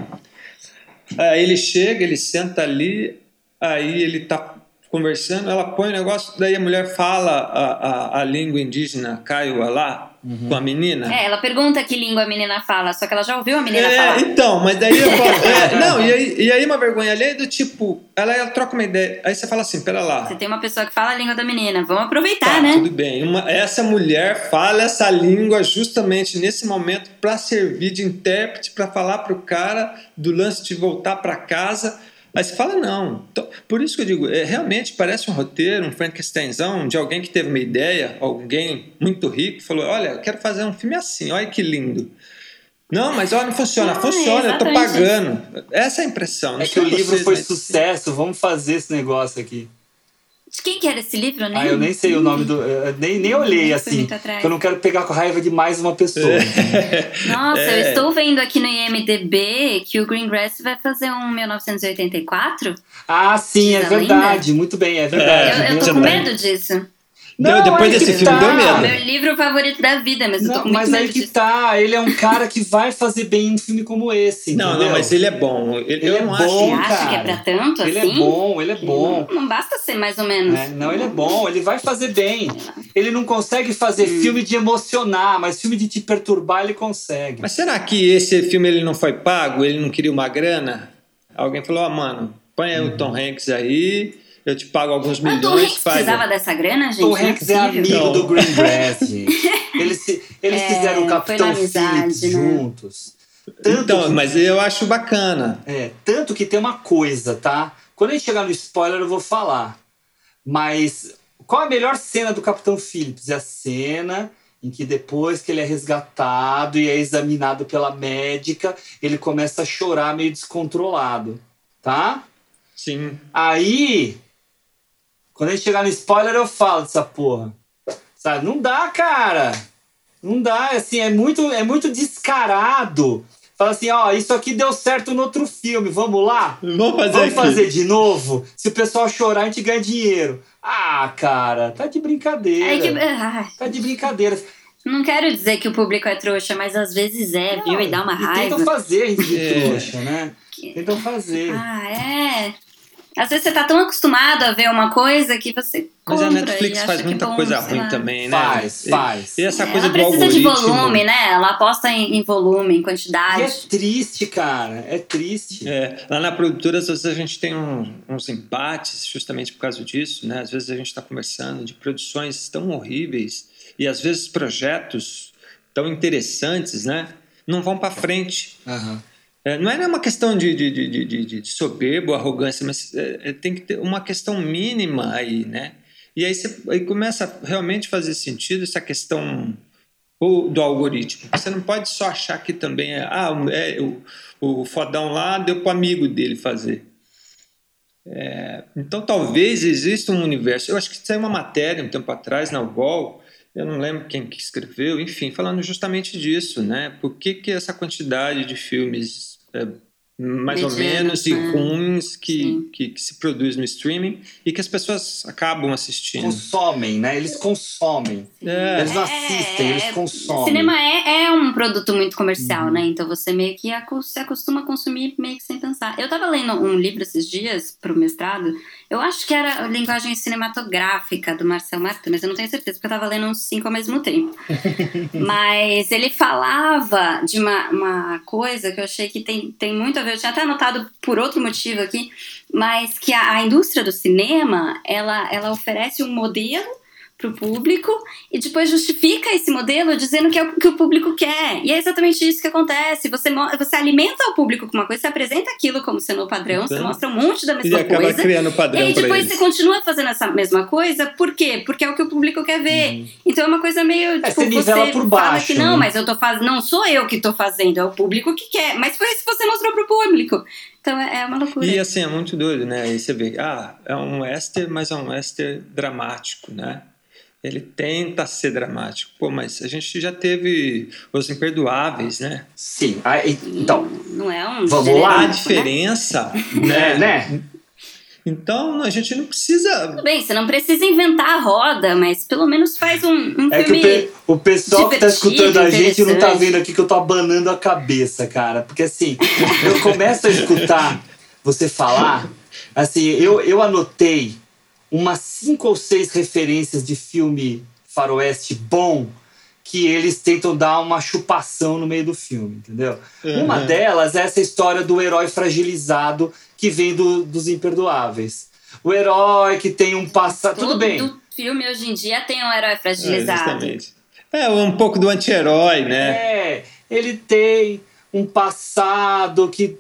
Aí ele chega, ele senta ali, aí ele tá conversando, ela põe o negócio, daí a mulher fala a, a, a língua indígena Kaiwa lá, com a menina. É, ela pergunta que língua a menina fala, só que ela já ouviu a menina É, falar. então, mas daí eu falo, é, não, e aí, e aí uma vergonha alheia do tipo, ela, ela troca uma ideia, aí você fala assim, pera lá, Você tem uma pessoa que fala a língua da menina, vamos aproveitar, Tá, né? tudo bem. Uma- essa mulher fala essa língua justamente nesse momento para servir de intérprete para falar para o cara do lance de voltar para casa. Aí você fala, não. Então, por isso que eu digo, é, realmente parece um roteiro, um Frankensteinzão de alguém que teve uma ideia, alguém muito rico, falou: Olha, eu quero fazer um filme assim, olha que lindo. Não, mas olha, não funciona. Ah, funciona, eu tô pagando. Essa é a impressão. Não É que o livro vocês, foi mas- sucesso, vamos fazer esse negócio aqui. De quem que era esse livro, né? Ah, eu nem sei o nome do. Nem, nem olhei Nem assim. Eu não quero pegar com raiva de mais uma pessoa. Nossa, É. eu estou vendo aqui no IMDB que o Greengrass vai fazer um 1984. Ah, sim, é verdade. Muito bem, é verdade. eu, eu tô com medo disso. Deu- depois desse filme, deu medo. É o meu livro favorito da vida, mas eu tô Não, com muito mas aí que disso. tá, ele é um cara que vai fazer bem um filme como esse. Não, entendeu? não, mas ele é bom. Ele, Ele eu é não bom, acho. acha que é cara. pra tanto Ele assim? é bom, ele é bom. Não, não basta ser mais ou menos. É, não, ele é bom, ele vai fazer bem. Ele não consegue fazer filme de emocionar, mas filme de te perturbar ele consegue. Mas será que esse filme ele não foi pago? Ele não queria uma grana? Alguém falou, ó, mano, põe aí o Tom Hanks aí, eu te pago alguns Mas o Tom milhões, Hanks faz. precisava dessa grana, gente? Tom Não é Hanks é amigo do Greengrass, gente. Eles, se- eles É, fizeram o Capitão amizade, Phillips né? juntos. Tanto Então, que- mas eu acho bacana. É, tanto que tem uma coisa, tá? Quando a gente chegar no spoiler, eu vou falar. Mas qual a melhor cena do Capitão Phillips? É a cena em que depois que ele é resgatado e é examinado pela médica, ele começa a chorar meio descontrolado, tá? Sim. Aí, quando a gente chegar no spoiler, eu falo dessa porra. Sabe? Não dá, cara. Não dá, assim, é muito, é muito descarado. Fala assim, ó, isso aqui deu certo no outro filme, vamos lá? Vamos fazer Vamos aqui. fazer de novo? Se o pessoal chorar, a gente ganha dinheiro. Ah, cara, tá de brincadeira. É que, Tá de brincadeira. não quero dizer que o público é trouxa, mas às vezes é, viu? E dá uma E raiva. tentam fazer a gente de É. trouxa, né? Tentam fazer. Ah, é. Às vezes você tá tão acostumado a ver uma coisa que você Mas a Netflix e faz que muita bom, coisa ruim lá. também, né? Faz, E- faz. E essa coisa Ela do precisa de volume, né? Ela aposta em, em volume, em E quantidade. é triste, cara. É triste. É, lá na produtora, às vezes a gente tem um- uns embates justamente por causa disso, né? Às vezes a gente está conversando de produções tão horríveis e às vezes projetos tão interessantes, né? Não vão para frente. Aham. É, não é uma questão de, de, de, de, de- soberbo, arrogância, mas é, é, tem que ter uma questão mínima aí, né? E aí, você, aí começa a realmente fazer sentido essa questão do algoritmo. Você não pode só achar que também é, ah, é, o, o fodão lá deu para amigo dele fazer. É, então talvez exista um universo. Eu acho que saiu uma matéria um tempo atrás na UOL, eu não lembro quem que escreveu, enfim, falando justamente disso, né? Por que, que essa quantidade de filmes é, mais ou menos e né? ruins que, que, que se produz no streaming e que as pessoas acabam assistindo? Consomem, né? Eles consomem. É. Eles não assistem, eles consomem. Cinema é, é um produto muito comercial, Uhum. né? Então você meio que se acostuma a consumir meio que sem pensar. Eu tava lendo um livro esses dias pro mestrado. Eu acho que era a linguagem cinematográfica do Marcel Martin, mas eu não tenho certeza, porque eu tava lendo uns cinco ao mesmo tempo. mas ele falava de uma, uma coisa que eu achei que tem, tem muito a ver. Eu tinha até anotado por outro motivo aqui, mas que a, a indústria do cinema ela, ela oferece um modelo para o público e depois justifica esse modelo dizendo que é o que o público quer. E é exatamente isso que acontece. Você, você alimenta o público com uma coisa, você apresenta aquilo como sendo o padrão, você Então, mostra um monte da E mesma acaba coisa. criando E padrão aí para depois você continua fazendo essa mesma coisa, por quê? Porque é o que o público quer ver. Então é uma coisa meio, tipo, Uhum. você nivela por fala baixo, que não, né? mas eu tô fazendo, não sou eu que tô fazendo, é o público que quer. Mas foi isso que você mostrou pro público. Então é, é uma loucura. E assim, é muito doido, né? Aí você vê, ah, é um Esther, mas é um Esther dramático, né? Ele tenta ser dramático. Pô, mas a gente já teve Os Imperdoáveis, né? Sim. Aí, então, Não é um Vamos lá, A né? diferença, né? né? Então a gente não precisa. Tudo bem, você não precisa inventar a roda, mas pelo menos faz um, um É que o, filme. pe- o pessoal que tá escutando a gente não tá vendo aqui que eu tô abanando a cabeça, cara. Porque assim, eu começo a escutar você falar, assim, eu, eu anotei umas cinco ou seis referências de filme faroeste bom que eles tentam dar uma chupação no meio do filme, entendeu? Uma Uhum. delas é essa história do herói fragilizado que vem do- dos imperdoáveis. O herói que tem um passado. Tudo Todo bem. filme hoje em dia tem um herói É, fragilizado. justamente. É um pouco do anti-herói, né? É, ele tem um passado que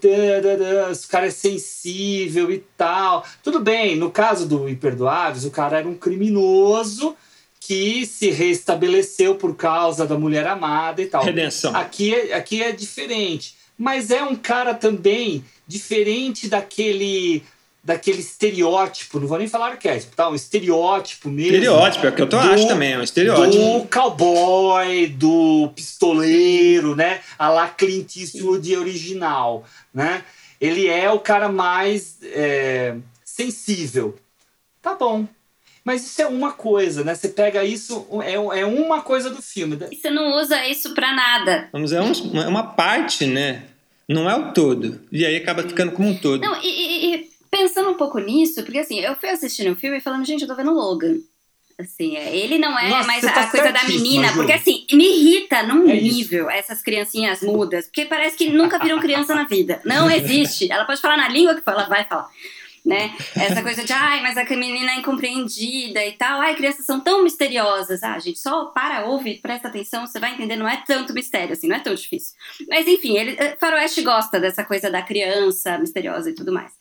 esse cara é sensível e tal. Tudo bem, no caso do Imperdoáveis, o cara era um criminoso que se restabeleceu por causa da mulher amada e tal. Redenção. Aqui é, aqui é diferente. Mas é um cara também diferente daquele daquele estereótipo, não vou nem falar arquétipo, tá? Um estereótipo mesmo. Estereótipo, é o que eu tô, acho também, é um estereótipo. Do cowboy, do pistoleiro, né? A la Clint Eastwood original, né? Ele é o cara mais é, sensível. Tá bom. Mas isso é uma coisa, né? Você pega isso, é, é uma coisa do filme. E você não usa isso pra nada. Vamos dizer, é um- é uma parte, né? Não é o todo. E aí acaba ficando como um todo. Não, e, e- e pensando um pouco nisso, porque assim, eu fui assistindo o filme e falando, gente, eu tô vendo Logan. Assim, é, ele não é Nossa, mais você a tá coisa da menina, Ju. porque assim, me irrita num É isso. nível essas criancinhas mudas, porque parece que nunca viram criança na vida. Não existe. Ela pode falar na língua que ela vai falar. Né? Essa coisa de, ai, mas a menina é incompreendida e tal. Ai, crianças são tão misteriosas. Ah, gente, só para, ouve, presta atenção, você vai entender, não é tanto mistério, assim, não é tão difícil. Mas enfim, ele, eh, Faroeste gosta dessa coisa da criança misteriosa e tudo mais.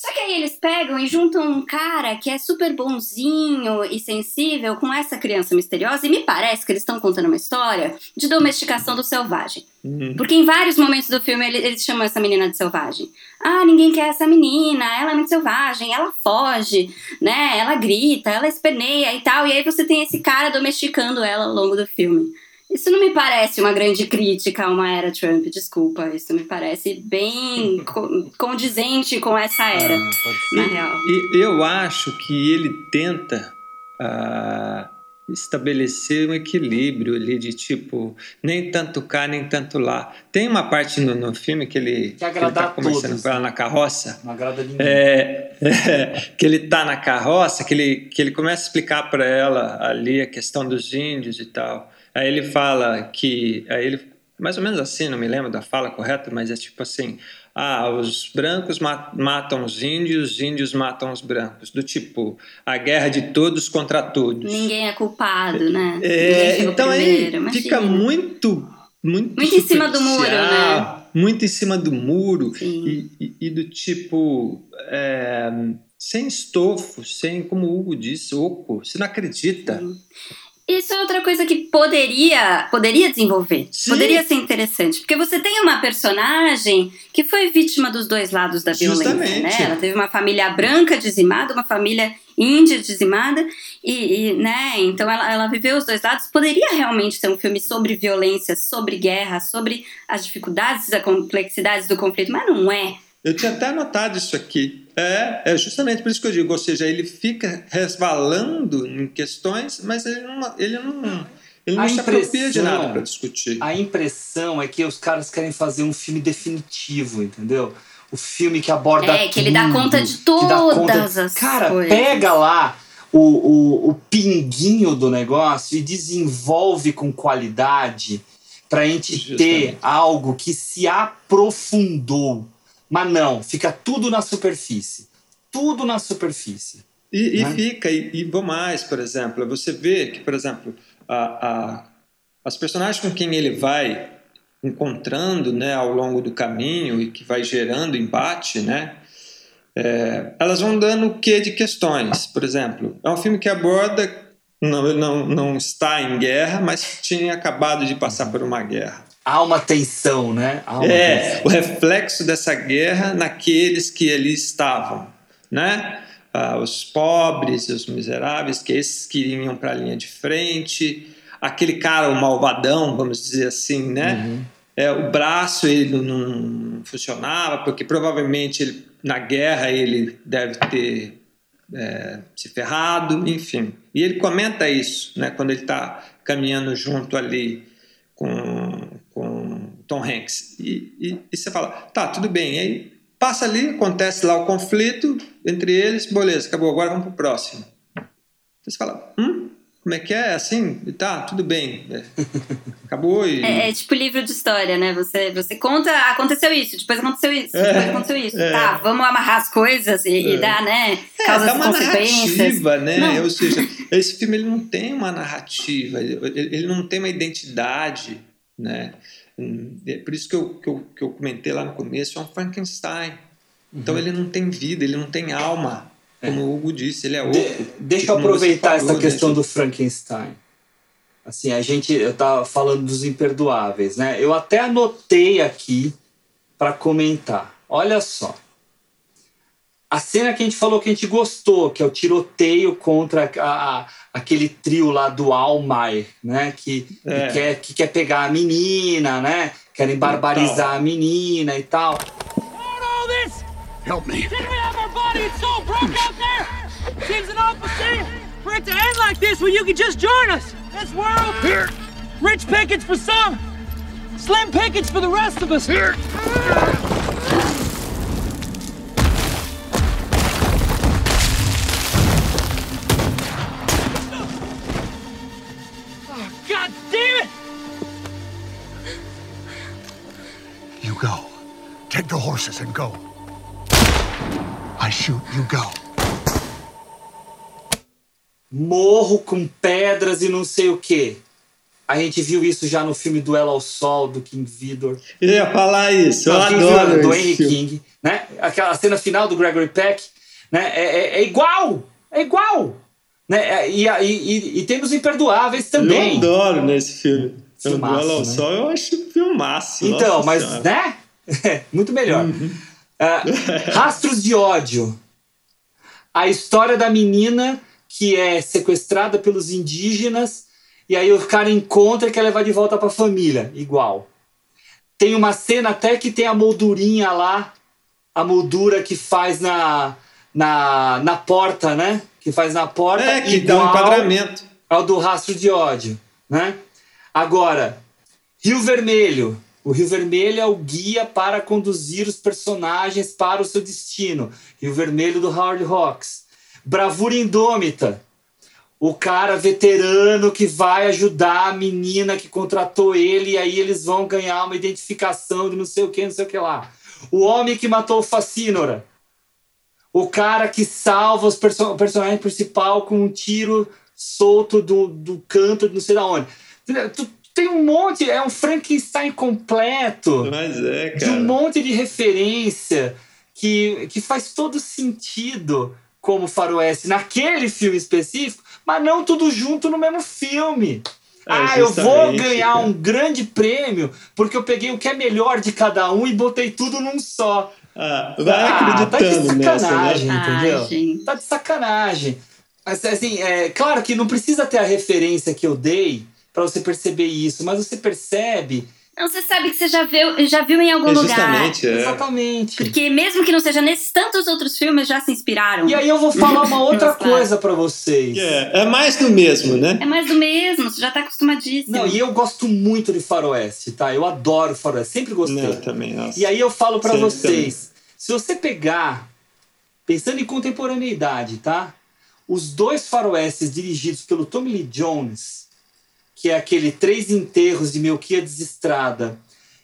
Só que aí eles pegam e juntam um cara que é super bonzinho e sensível com essa criança misteriosa, e me parece que eles estão contando uma história de domesticação do selvagem. Uhum. Porque em vários momentos do filme ele- eles chamam essa menina de selvagem. Ah, ninguém quer essa menina, ela é muito selvagem, ela foge, né? Ela grita, ela esperneia e tal. E aí você tem esse cara domesticando ela ao longo do filme. Isso não me parece uma grande crítica a uma era Trump, desculpa. Isso me parece bem co- condizente com essa era, Ah, pode ser. na real. E eu acho que ele tenta ah, estabelecer um equilíbrio ali de tipo, nem tanto cá, nem tanto lá. Tem uma parte no, no filme que ele, que ele agradar tá a conversando todos, com ela na carroça. Não agrada ninguém. É, que ele tá na carroça, que ele, que ele começa a explicar para ela ali a questão dos índios e tal. Aí ele fala que. Aí ele, mais ou menos assim, não me lembro da fala correta, mas é tipo assim: ah, os brancos ma- matam os índios, os índios matam os brancos. Do tipo, a guerra de todos contra todos. Ninguém é culpado, né? É, então aí primeiro, imagina. fica muito. Muito, Muito em cima do muro, né? Muito em cima do muro. Sim. E, e- e do tipo. é, sem estofo, sem, como o Hugo disse, oco. Você não acredita. Isso é outra coisa que poderia, poderia desenvolver. Sim. Poderia ser interessante. Porque você tem uma personagem que foi vítima dos dois lados da violência, Justamente. né? Ela teve uma família branca dizimada, uma família índia dizimada. E, e, né, então ela, ela viveu os dois lados. Poderia realmente ser um filme sobre violência, sobre guerra, sobre as dificuldades, as complexidades do conflito, mas não é. Eu tinha até anotado isso aqui. É, é justamente por isso que eu digo, ou seja, ele fica resvalando em questões, mas ele não, ele não, ele não A se apropria de nada para discutir. A impressão é que os caras querem fazer um filme definitivo, entendeu? O filme que aborda É, que ele dá tudo, conta de que dá todas as Cara, coisas. pega lá o, o, o pinguinho do negócio e desenvolve com qualidade pra gente ter Justamente. algo que se aprofundou. Mas não, fica tudo na superfície. Tudo na superfície. E, e né? fica, e, e vou mais, por exemplo, você vê que, por exemplo, a, a- as personagens com quem ele vai encontrando né, ao longo do caminho e que vai gerando embate, né, é, elas vão dando o quê de questões. Por exemplo, é um filme que aborda, não, não, não está em guerra, mas tinha acabado de passar por uma guerra. Há uma tensão, né? Uma É, tensão. o reflexo dessa guerra naqueles que ali estavam, né? Ah, os pobres, os miseráveis, que esses que iam para a linha de frente, aquele cara, o malvadão, vamos dizer assim, né? É, o braço ele não, funcionava porque provavelmente ele, na guerra ele deve ter é, se ferrado, enfim. E ele comenta isso, né? Quando ele está caminhando junto ali com Tom Hanks. E, e, e você fala, tá, tudo bem. E aí passa ali, acontece lá o conflito entre eles, beleza, acabou, agora vamos pro próximo. Você fala, hum? Como é que é? Assim? Tá, tudo bem. É, acabou e. É, é tipo livro de história, né? Você, você conta, aconteceu isso, depois aconteceu isso, É, depois aconteceu isso. é. Tá, vamos amarrar as coisas e, e É. dar, né? É, Causas dá e uma narrativa, né? Não. Ou seja, esse filme ele não tem uma narrativa, ele, ele não tem uma identidade, né? Hum, É por isso que eu, que, eu, que eu comentei lá no começo, é um Frankenstein. Então Uhum. ele não tem vida, ele não tem alma. Como o Hugo disse, ele é oco. De- deixa eu você aproveitar falou, essa né, questão do Frankenstein. Assim, a gente eu tava falando dos imperdoáveis, né? Eu até anotei aqui para comentar. Olha só. A cena que a gente falou que a gente gostou, que é o tiroteio contra a- a- aquele trio lá do Almay, né? Que, que É. quer, que quer pegar a menina, né? Querem barbarizar a menina e tal. Help me. Didn't we have our body and soul broke out there? Seems an awful shame for it to end like this when you could just join us. This world. Rich pickings for some, slim pickings for the rest of us. Go. Take the horses and go. I shoot, you go. Morro com pedras e não sei o quê. A gente viu isso já no filme Duelo ao Sol, do King Vidor. Eu ia falar isso, eu adoro Vidor, do Henry filme. King. Né? Aquela cena final do Gregory Peck. Né? É, é- é igual! É igual! Né? É, E, e, e, e tem os imperdoáveis também. Eu adoro nesse filme. Filmaço, Duelo ao né? Sol, eu acho filmaço. Então, mas, senhora. né? Muito melhor. Uhum. Ah, Rastros de ódio. A história da menina que é sequestrada pelos indígenas e aí o cara encontra e quer levar de volta pra família. Igual. Tem uma cena até que tem a moldurinha lá, a moldura que faz na, na, na porta, né? Que faz na porta. É, que dá um igual enquadramento. ao do rastro de ódio, né? Agora, Rio Vermelho. O Rio Vermelho é o guia para conduzir os personagens para o seu destino. Rio Vermelho do Howard Hawks. Bravura Indômita. O cara veterano que vai ajudar a menina que contratou ele e aí eles vão ganhar uma identificação de não sei o que, não sei o que lá. O homem que matou o Facínora. O cara que salva os perso o personagem principal com um tiro solto do, do canto de não sei da onde. Tu tem um monte, é um Frankenstein completo Mas é, de cara. um monte de referência que, que faz todo sentido como faroeste naquele filme específico, mas não tudo junto no mesmo filme. É, ah, eu vou ganhar cara. um grande prêmio porque eu peguei o que é melhor de cada um e botei tudo num só. Ah, vai Ah, tá de acreditando nessa, sacanagem, né? entendeu? Ai, gente. Tá de sacanagem. Mas assim, é claro que não precisa ter a referência que eu dei pra você perceber isso, mas você percebe Não, você sabe que você já viu, já viu em algum É lugar. justamente, é. exatamente. Porque mesmo que não seja nesses, tantos outros filmes já se inspiraram. E aí eu vou falar uma outra coisa pra vocês. É, é mais do mesmo, né? É mais do mesmo, você já tá acostumadíssimo. Não, e eu gosto muito de faroeste, tá? Eu adoro faroeste, sempre gostei. Não, também, nossa. E aí eu falo pra Sempre vocês, se você pegar, pensando em contemporaneidade, tá? Os dois faroestes dirigidos pelo Tommy Lee Jones, que é aquele Três Enterros de Melquiades Estrada,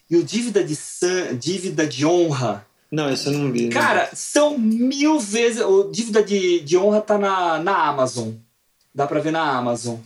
e o Dívida de, San, Dívida de Honra, Não, isso eu não vi. né? Cara, são mil vezes. O Dívida de, de Honra tá na, na Amazon. Dá pra ver na Amazon.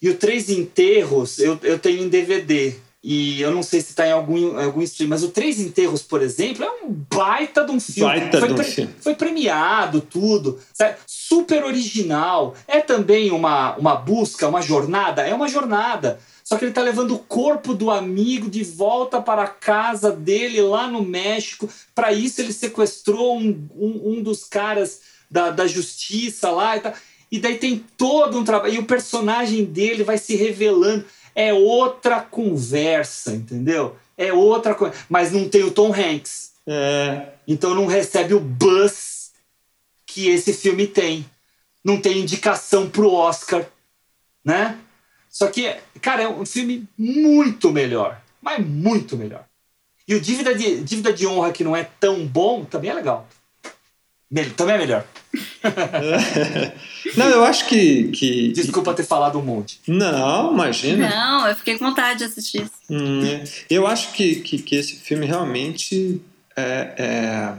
E o Três Enterros eu, eu tenho em DVD. E eu não sei se tá em algum, algum stream, mas o Três Enterros, por exemplo, é um baita de um filme. Baita foi, de um pre- filme. foi premiado, tudo. sabe? Super original. É também uma, uma busca, uma jornada. É uma jornada. Só que ele tá levando o corpo do amigo de volta para a casa dele lá no México. Para isso, ele sequestrou um, um, um dos caras da, da justiça lá e tal. E daí tem todo um trabalho. E o personagem dele vai se revelando. É outra conversa, entendeu? É outra coisa. Mas não tem o Tom Hanks. É, Então não recebe o buzz que esse filme tem. Não tem indicação pro Oscar, né? Só que, cara, é um filme muito melhor. Mas muito melhor. E o Dívida de, Dívida de Honra, que não é tão bom, também é legal. Também é melhor. Não, eu acho que. que Desculpa ter falado um monte. Não, imagina. Não, eu fiquei com vontade de assistir isso. Hum, é. Eu acho que, que, que esse filme realmente é, é,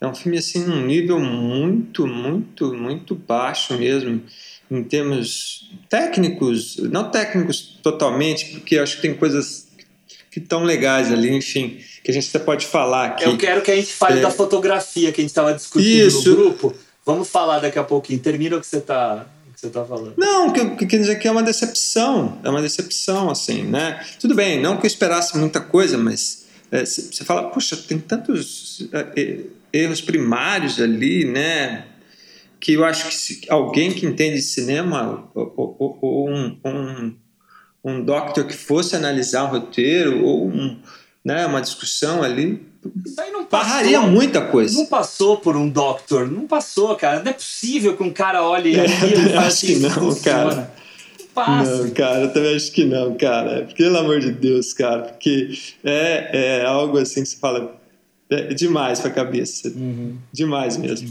é um filme assim num nível muito, muito, muito baixo mesmo em termos técnicos, não técnicos totalmente, porque eu acho que tem coisas que estão legais ali, enfim, que a gente até pode falar aqui. Eu quero que a gente fale É. da fotografia que a gente estava discutindo Isso. no grupo. Vamos falar daqui a pouquinho. Termina o que você está que você tá falando. Não, que, que quer dizer que é uma decepção, é uma decepção, assim, né? Tudo bem, não que eu esperasse muita coisa, mas é, você fala, puxa, tem tantos é, é, erros primários ali, né? Que eu acho que alguém que entende de cinema, ou, ou- ou um, um, um doctor que fosse analisar um roteiro, ou um, né, uma discussão ali, Isso aí não passou. barraria muita coisa. Não passou por um doctor. Não passou, cara. Não é possível que um cara olhe aquilo e fale Acho que assim, não, funciona. cara. Não passa. Não, cara, eu também acho que não, cara. Pelo amor de Deus, cara. Porque é, é algo assim que você fala. É demais pra cabeça. Demais mesmo.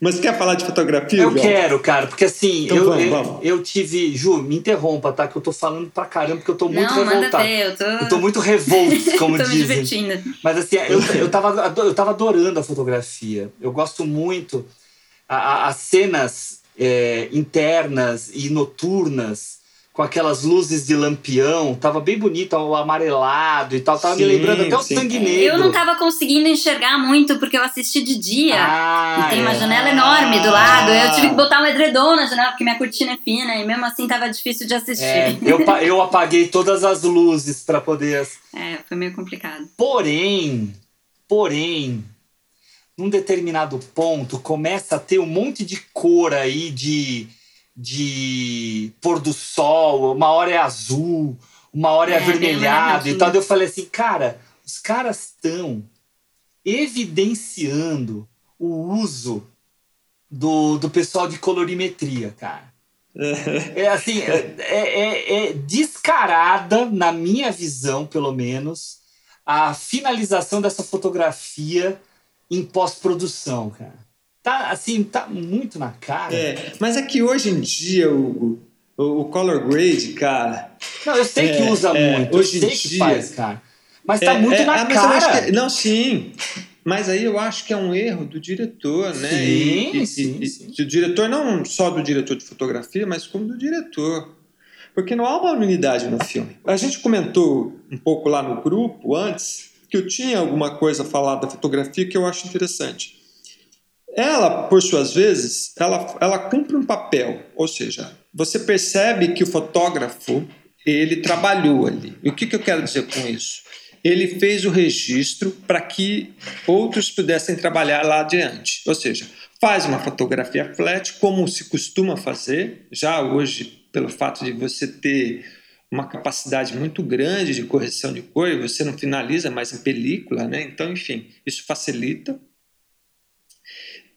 Mas quer falar de fotografia, Eu João? quero, cara, porque assim, Então eu, vamos, eu, vamos. eu tive. Ju, me interrompa, tá? Que eu tô falando pra caramba, porque eu tô muito não, manda revoltado. ver, eu tô. Eu tô muito revolto, como tô me dizem. divertindo. Mas assim, eu, eu, tava, eu tava adorando a fotografia. Eu gosto muito. A- a- as cenas é, internas e noturnas, com aquelas luzes de lampião, tava bem bonito, o amarelado e tal, tava Sim, me lembrando até o sim. sangue negro. Eu não tava conseguindo enxergar muito porque eu assisti de dia. Ah, e tem uma é. janela enorme do lado. Eu tive que botar um edredom na janela porque minha cortina é fina e mesmo assim tava difícil de assistir. É, eu, eu apaguei todas as luzes para poder. É, foi meio complicado. Porém, porém, num determinado ponto começa a ter um monte de cor aí de, de pôr do sol, uma hora é azul, uma hora é, É, avermelhado e tal. Daí Eu falei assim, cara, os caras estão evidenciando o uso do, do pessoal de colorimetria, cara. É assim, é, é- é descarada, na minha visão, pelo menos, a finalização dessa fotografia em pós-produção, cara. Tá assim, tá muito na cara. É, mas é que hoje em dia o, o, o color grade, cara. Não, eu sei que É, usa é, muito, hoje eu em sei que dia- faz, cara. Mas tá É, muito é, na ah, cara. que- não, sim. Mas aí eu acho que é um erro do diretor, né? Sim, E- e- sim, e- sim. Do diretor, não só do diretor de fotografia, mas como do diretor. Porque não há uma unidade no filme. A gente comentou um pouco lá no grupo antes que eu tinha alguma coisa a falar da fotografia que eu acho interessante. Ela, por suas vezes, ela, ela cumpre um papel, ou seja, você percebe que o fotógrafo ele trabalhou ali. E o que, que eu quero dizer com isso? Ele fez o registro para que outros pudessem trabalhar lá adiante. Ou seja, faz uma fotografia flat, como se costuma fazer, já hoje, pelo fato de você ter uma capacidade muito grande de correção de cor, você não finaliza mais em película, né? Então, enfim, isso facilita.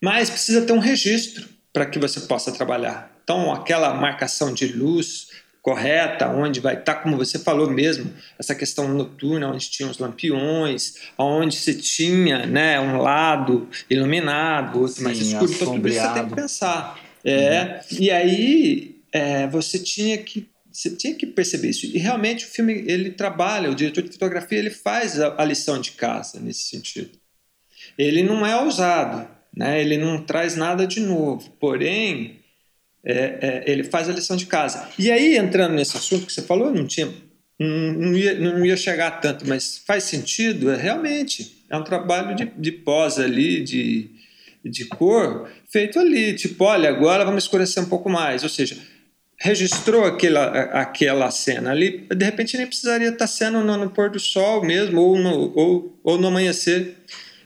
Mas precisa ter um registro para que você possa trabalhar. Então, aquela marcação de luz correta, onde vai estar, como você falou mesmo, essa questão noturna, onde tinha os lampiões, onde você tinha né, um lado iluminado, outro mais Sim, escuro. Então, tudo isso você tem que pensar. É, E aí, é, você tinha que você tinha que perceber isso. E realmente o filme ele trabalha, o diretor de fotografia ele faz a, a lição de casa nesse sentido. Ele não é ousado, né? ele não traz nada de novo, porém é, é, ele faz a lição de casa. E aí, entrando nesse assunto que você falou, não tinha. Não, ia, não ia chegar tanto, mas faz sentido, é, realmente. É um trabalho de, de pós ali, de, de cor, feito ali. Tipo, olha, agora vamos escurecer um pouco mais. Ou seja, registrou aquela, aquela cena ali, de repente nem precisaria estar sendo no, no pôr do sol mesmo, ou no, ou, ou no amanhecer.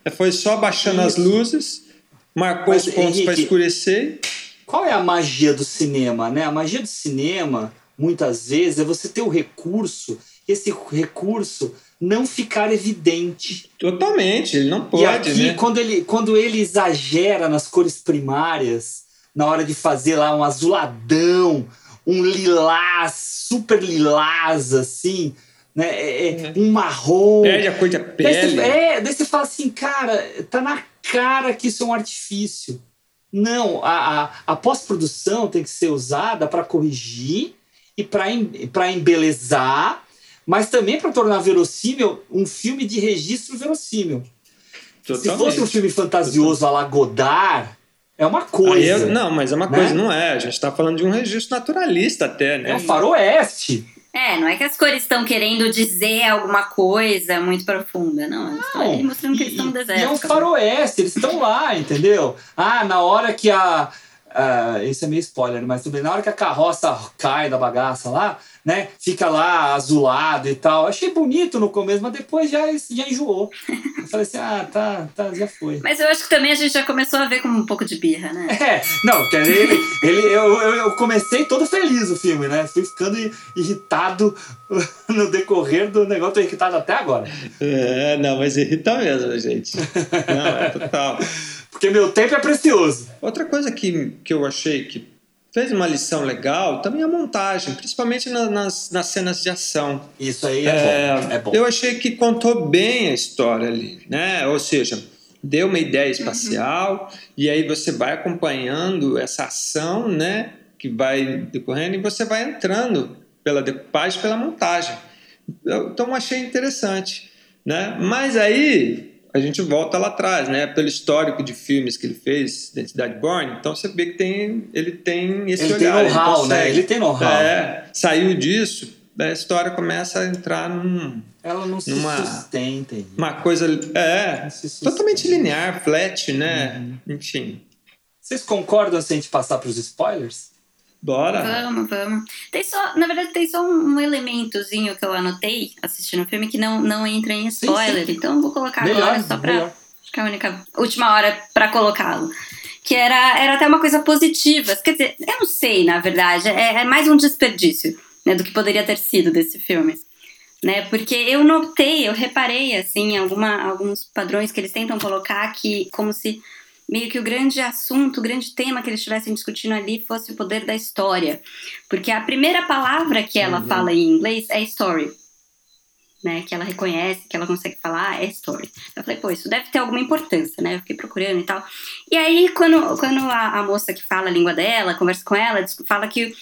É, Foi só baixando as luzes, marcou Mas, os pontos para escurecer. Qual é a magia do cinema, né? A magia do cinema, muitas vezes, é você ter o recurso, esse recurso não ficar evidente. Totalmente, ele não pode, e aqui, né? quando, ele, quando ele exagera nas cores primárias, na hora de fazer lá um azuladão, um lilás, super lilás, assim, né? É, é, um marrom. Perde a cor da Daí você, pele. é, daí você fala assim, cara, tá na cara que isso é um artifício. Não, a, a, a pós-produção tem que ser usada para corrigir e para embelezar, mas também para tornar verossímil um filme de registro verossímil. Se Totalmente. fosse um filme fantasioso a la Godard, é uma coisa. Aí eu- não, mas é uma né? coisa, não é. A gente está falando de um registro naturalista até, né? É um faroeste. É, não é que as cores estão querendo dizer alguma coisa muito profunda, não. Eles estão ali mostrando que eles estão no deserto. E é um faroeste, eles estão lá, entendeu? Ah, na hora que a. isso é meio spoiler, mas tudo bem. Na hora que a carroça cai da bagaça lá, né? Fica lá azulado e tal. Achei bonito no começo, mas depois já, já enjoou. Eu falei assim: ah, tá, tá, já foi. Mas eu acho que também a gente já começou a ver como um pouco de birra, né? É, não, porque ele, ele, eu, eu, eu comecei todo feliz o filme, né? Fui ficando irritado no decorrer do negócio, tô irritado até agora. É, não, mas irrita mesmo, gente. Não, é total. Porque meu tempo é precioso. Outra coisa que, que eu achei que fez uma lição legal também é a montagem, principalmente na- nas, nas cenas de ação. Isso aí é, bom. É bom. Eu achei que contou bem a história ali, né? Ou seja, deu uma ideia espacial e aí você vai acompanhando essa ação, né? Que vai decorrendo e você vai entrando pela decupagem, pela montagem. Então achei interessante, né? Mas aí a gente volta lá atrás, né? Pelo histórico de filmes que ele fez, Identidade Born, então você vê que tem, ele tem esse ele olhar. Tem know-how, né? Ele tem know-how. É, saiu disso, a história começa a entrar num. Ela não se numa, sustenta. Uma coisa. É, totalmente linear, flat, né? Uhum. Enfim. Vocês concordam se a gente passar para os spoilers? Bora. Vamos, vamos. Tem só, na verdade, tem só um elementozinho que eu anotei assistindo o filme que não, não entra em spoiler. Sim, sim. Então vou colocar melhor, agora só pra. Melhor. Acho que é a única última hora para colocá-lo. Que era, era até uma coisa positiva. Quer dizer, eu não sei, na verdade. É, é mais um desperdício né, do que poderia ter sido desse filme. Né, porque eu notei, eu reparei assim, alguma, alguns padrões que eles tentam colocar que como se meio que o grande assunto, o grande tema que eles estivessem discutindo ali fosse o poder da história. Porque a primeira palavra que ela uhum. fala em inglês é story. Né, que ela reconhece, que ela consegue falar, é story. Eu falei, pô, isso deve ter alguma importância, né? Eu fiquei procurando e tal. E aí, quando, quando a, a moça que fala a língua dela, conversa com ela, fala que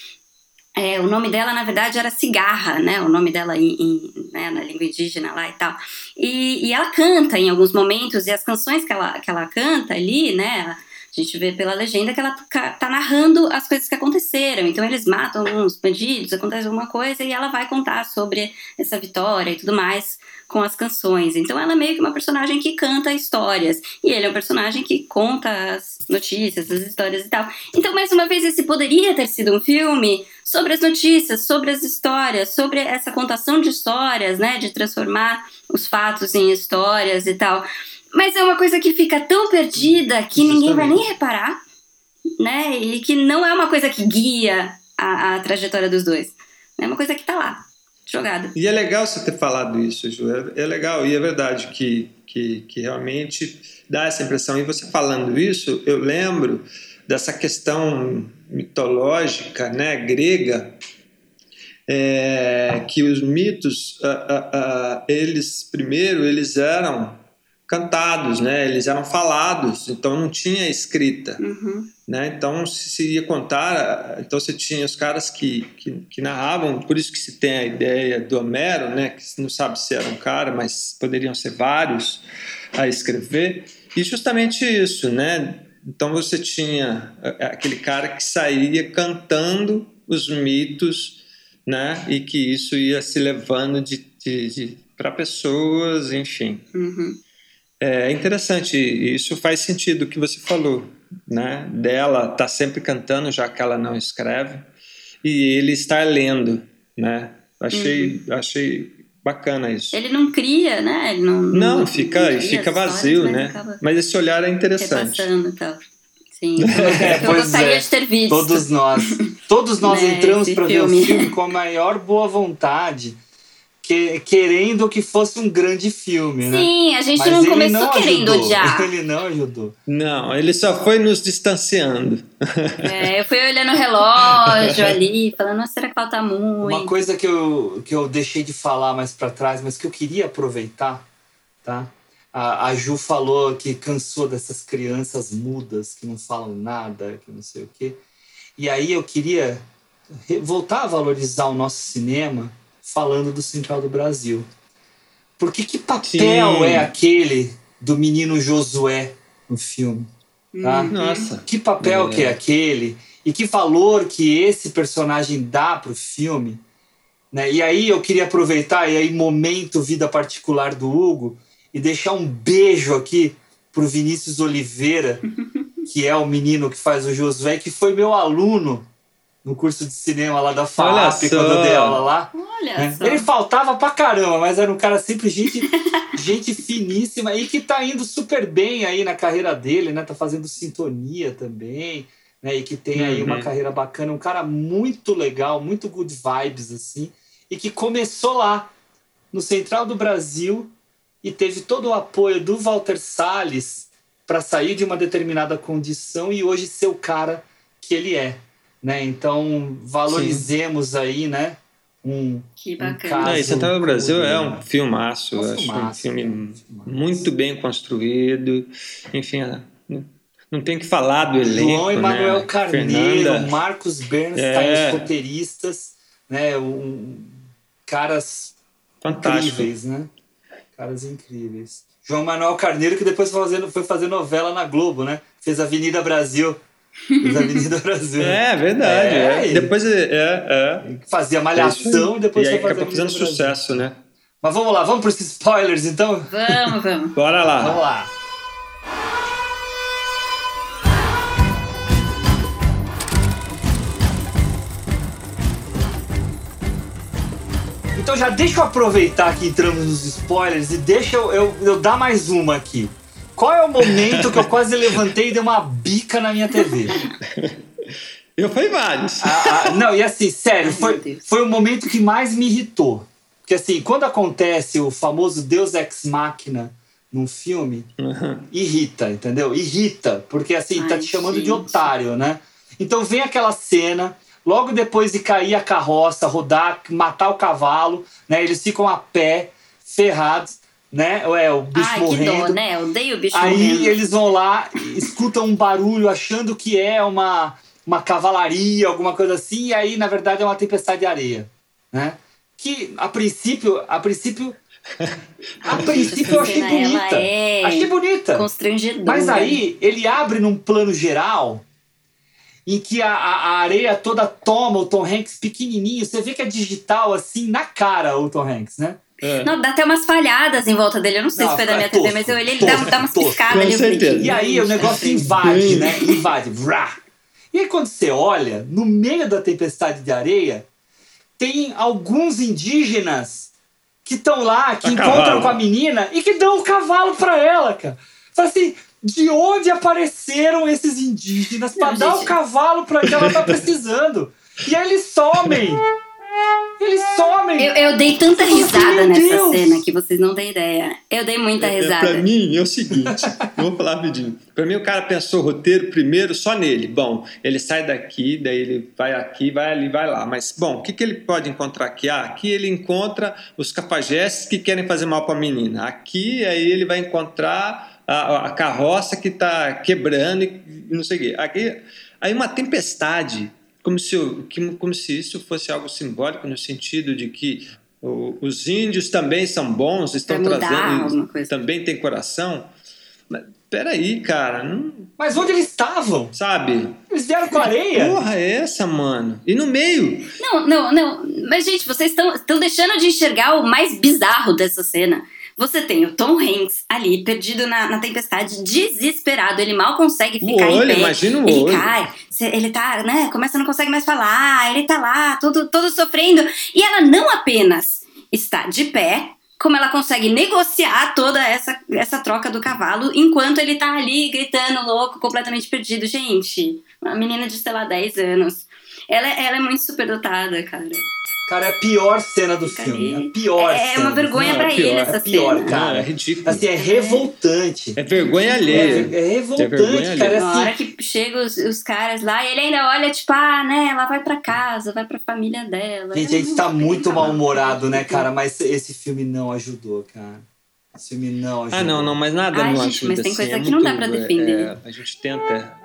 é, o nome dela, na verdade, era Cigarra, né? O nome dela em, em, né, na língua indígena lá e tal. E, e, ela canta em alguns momentos, e as canções que ela, que ela canta ali, né? A gente vê pela legenda que ela tá narrando as coisas que aconteceram. Então eles matam uns bandidos, acontece alguma coisa e ela vai contar sobre essa vitória e tudo mais com as canções. Então ela é meio que uma personagem que canta histórias e ele é um personagem que conta as notícias, as histórias e tal. Então mais uma vez esse poderia ter sido um filme sobre as notícias, sobre as histórias, sobre essa contação de histórias, né, de transformar os fatos em histórias e tal. Mas é uma coisa que fica tão perdida que Justamente. ninguém vai nem reparar, né? E que não é uma coisa que guia a, a trajetória dos dois. É uma coisa que tá lá, jogada. E é legal você ter falado isso, Ju. É, é legal, e é verdade que, que, que realmente dá essa impressão. E você falando isso, eu lembro dessa questão mitológica, né, grega, é, que os mitos, uh, uh, uh, eles primeiro eles eram cantados, né? Eles eram falados, então não tinha escrita, uhum. né? Então se, se ia contar, então você tinha os caras que, que, que, narravam, por isso que se tem a ideia do Homero, né? Que não sabe se era um cara, mas poderiam ser vários a escrever. E justamente isso, né? Então você tinha aquele cara que saía cantando os mitos, né? E que isso ia se levando de, de, de para pessoas, enfim. Uhum. É interessante, isso faz sentido o que você falou, né? Dela tá sempre cantando, já que ela não escreve, e ele está lendo, né? Achei, uhum. achei bacana isso. Ele não cria, né? Ele não, não, não fica, não fica vazio, né? Mas esse olhar é interessante. Repassando, tal. Sim, é, eu gostaria é. de ter visto. Todos nós, todos nós né, entramos para ver o filme com a maior boa vontade que, querendo que fosse um grande filme, né? Sim, a gente Mas não começou não querendo ajudou. odiar. Ele não ajudou. Não, ele só foi nos distanciando. É, eu fui olhando o relógio ali, falando, nossa, será que falta muito? Uma coisa que eu, que eu deixei de falar mais para trás, mas que eu queria aproveitar, tá? A, a Ju falou que cansou dessas crianças mudas que não falam nada, que não sei o quê. E aí eu queria voltar a valorizar o nosso cinema falando do Central do Brasil. Porque que papel Sim. é aquele do menino Josué no filme? Tá? Hum, nossa. Que papel é. que é aquele? E que valor que esse personagem dá pro filme? Né? E aí eu queria aproveitar, e aí momento vida particular do Hugo, e deixar um beijo aqui pro Vinícius Oliveira, que é o menino que faz o Josué, que foi meu aluno no curso de cinema lá da FAP, quando eu dei aula lá. Olha né? Ele faltava pra caramba, mas era um cara sempre gente, gente finíssima e que tá indo super bem aí na carreira dele, né? Tá fazendo sintonia também, né? E que tem aí uhum. uma carreira bacana, um cara muito legal, muito good vibes, assim, e que começou lá, no Central do Brasil, e teve todo o apoio do Walter Salles para sair de uma determinada condição e hoje ser o cara que ele é né? Então valorizemos Sim. aí, né? Um, que bacana. Um Central do Brasil é um filmaço, um acho um filme é muito bem construído. Enfim, não tem que falar do elenco. João Emanuel né? Carneiro, Fernanda. Marcos Bernstein, é. os roteiristas, né? Um, caras Fantástico. incríveis, né? Caras incríveis. João Manuel Carneiro, que depois foi fazer, foi fazer novela na Globo, né? Fez Avenida Brasil. Fez Avenida Brasil. É, verdade. É, É, Depois é, é, é. Fazia É malhação e depois e aí acabou fazendo sucesso, né? Mas vamos lá, vamos para os spoilers então? Vamos, vamos. Bora lá. Vamos lá. Então já deixa eu aproveitar que entramos nos spoilers e deixa eu, eu, eu dar mais uma aqui. Qual é o momento que eu quase levantei e dei uma bica na minha TV? Eu fui vários. Ah, ah, não, e assim, sério, foi, foi o momento que mais me irritou. Porque assim, quando acontece o famoso Deus Ex Machina num filme, irrita, entendeu? Irrita, porque assim, tá Ai, te chamando de gente. otário, né? Então vem aquela cena, logo depois de cair a carroça, rodar, matar o cavalo, né? Eles ficam a pé, ferrados, né? É, o bicho Ai, que morrendo. dó, né? Eu odeio o bicho Aí morrendo. eles vão lá, escutam um barulho achando que é uma, uma cavalaria, alguma coisa assim, e aí na verdade é uma tempestade de areia, né? Que a princípio, a princípio, a princípio eu achei bonita. é Achei bonita. Constrangedora. Mas aí ele abre num plano geral em que a, a, a areia toda toma o Tom Hanks pequenininho. Você vê que é digital assim na cara o Tom Hanks, né? É. Não, dá até umas falhadas em volta dele. Eu não sei Não, se foi da é minha tosco, TV, mas eu olhei, ele dá, tosco, dá umas piscadas Com ali. certeza. E aí o negócio invade, né? Invade. Vrá. E aí quando você olha, no meio da tempestade de areia, tem alguns indígenas que estão lá, que A encontram cavalo. com a menina e que dão um cavalo pra ela, cara. Fala assim, de onde apareceram esses indígenas pra Não, dar o cavalo pra que ela tá precisando? E aí eles somem. Eles somem. Eu, eu dei tanta Meu risada nessa Deus! cena que vocês não têm ideia. Eu dei muita É, risada. Pra mim é o seguinte, eu vou falar rapidinho. Pra mim o cara pensou o roteiro primeiro só nele. Bom, ele sai daqui, daí ele vai aqui, vai ali, vai lá. Mas, bom, o que, que ele pode encontrar aqui? Ah, aqui ele encontra os capajestes que querem fazer mal pra menina. Aqui, aí ele vai encontrar a, a carroça que tá quebrando e não sei o quê. Aqui, aí uma tempestade, como se, o- que- como se isso fosse algo simbólico no sentido de que o- os índios também são bons, estão trazendo, também tem coração. Mas, peraí, cara, não, Mas onde eles estavam? sabe? Eles vieram com areia? Porra, é essa, mano? E no meio? Não, não, não. Mas, gente, vocês estão deixando de enxergar o mais bizarro dessa cena. Você tem o Tom Hanks ali, perdido na, na tempestade, desesperado. Ele mal consegue O ficar olho, em pé. imagina o ele olho. cai, ele tá, né? Começa, não consegue mais falar. Ele tá lá, todo, todo sofrendo. E ela não apenas está de pé, como ela consegue negociar toda essa, essa troca do cavalo, enquanto ele tá ali gritando, louco, completamente perdido. Gente, uma menina de, sei lá, 10 anos. Ela, ela é muito superdotada, cara. Cara, é a pior cena do Fica filme. ali. A pior É- é cena uma do vergonha pra É ele é essa pior, cena. cara. Ah, é ridículo. Assim, é revoltante. É vergonha É, alheia. é revoltante, É cara. Na Assim, hora que chegam os, os caras lá, ele ainda olha, tipo, ah, né, ela vai pra casa, vai pra família dela. Gente, a gente tá muito mal-humorado, né, cara? Mas esse filme não ajudou, cara. Esse filme não ajudou. Ah, não, não, mas nada Ai, não gente, ajuda mas tem assim, coisa é que não dá muito, pra é, defender. é, a gente tenta.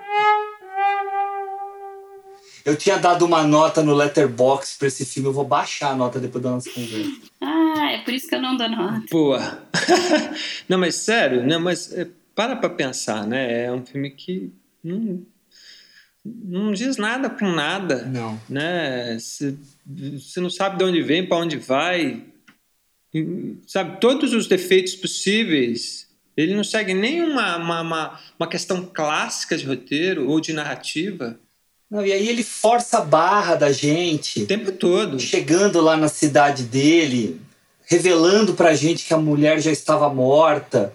Eu tinha dado uma nota no Letterboxd pra esse filme. Eu vou baixar a nota depois da nossa conversa. Ah, é por isso que eu não dou nota. Boa. não, mas sério, né? Mas é, para pra pensar, né? É um filme que não, não diz nada com nada, Não. né? Você não sabe de onde vem, para onde vai, e, sabe? Todos os defeitos possíveis. Ele não segue nem uma, uma, uma, uma questão clássica de roteiro ou de narrativa Não, e aí ele força a barra da gente. o tempo todo. chegando lá na cidade dele, revelando pra gente que a mulher já estava morta,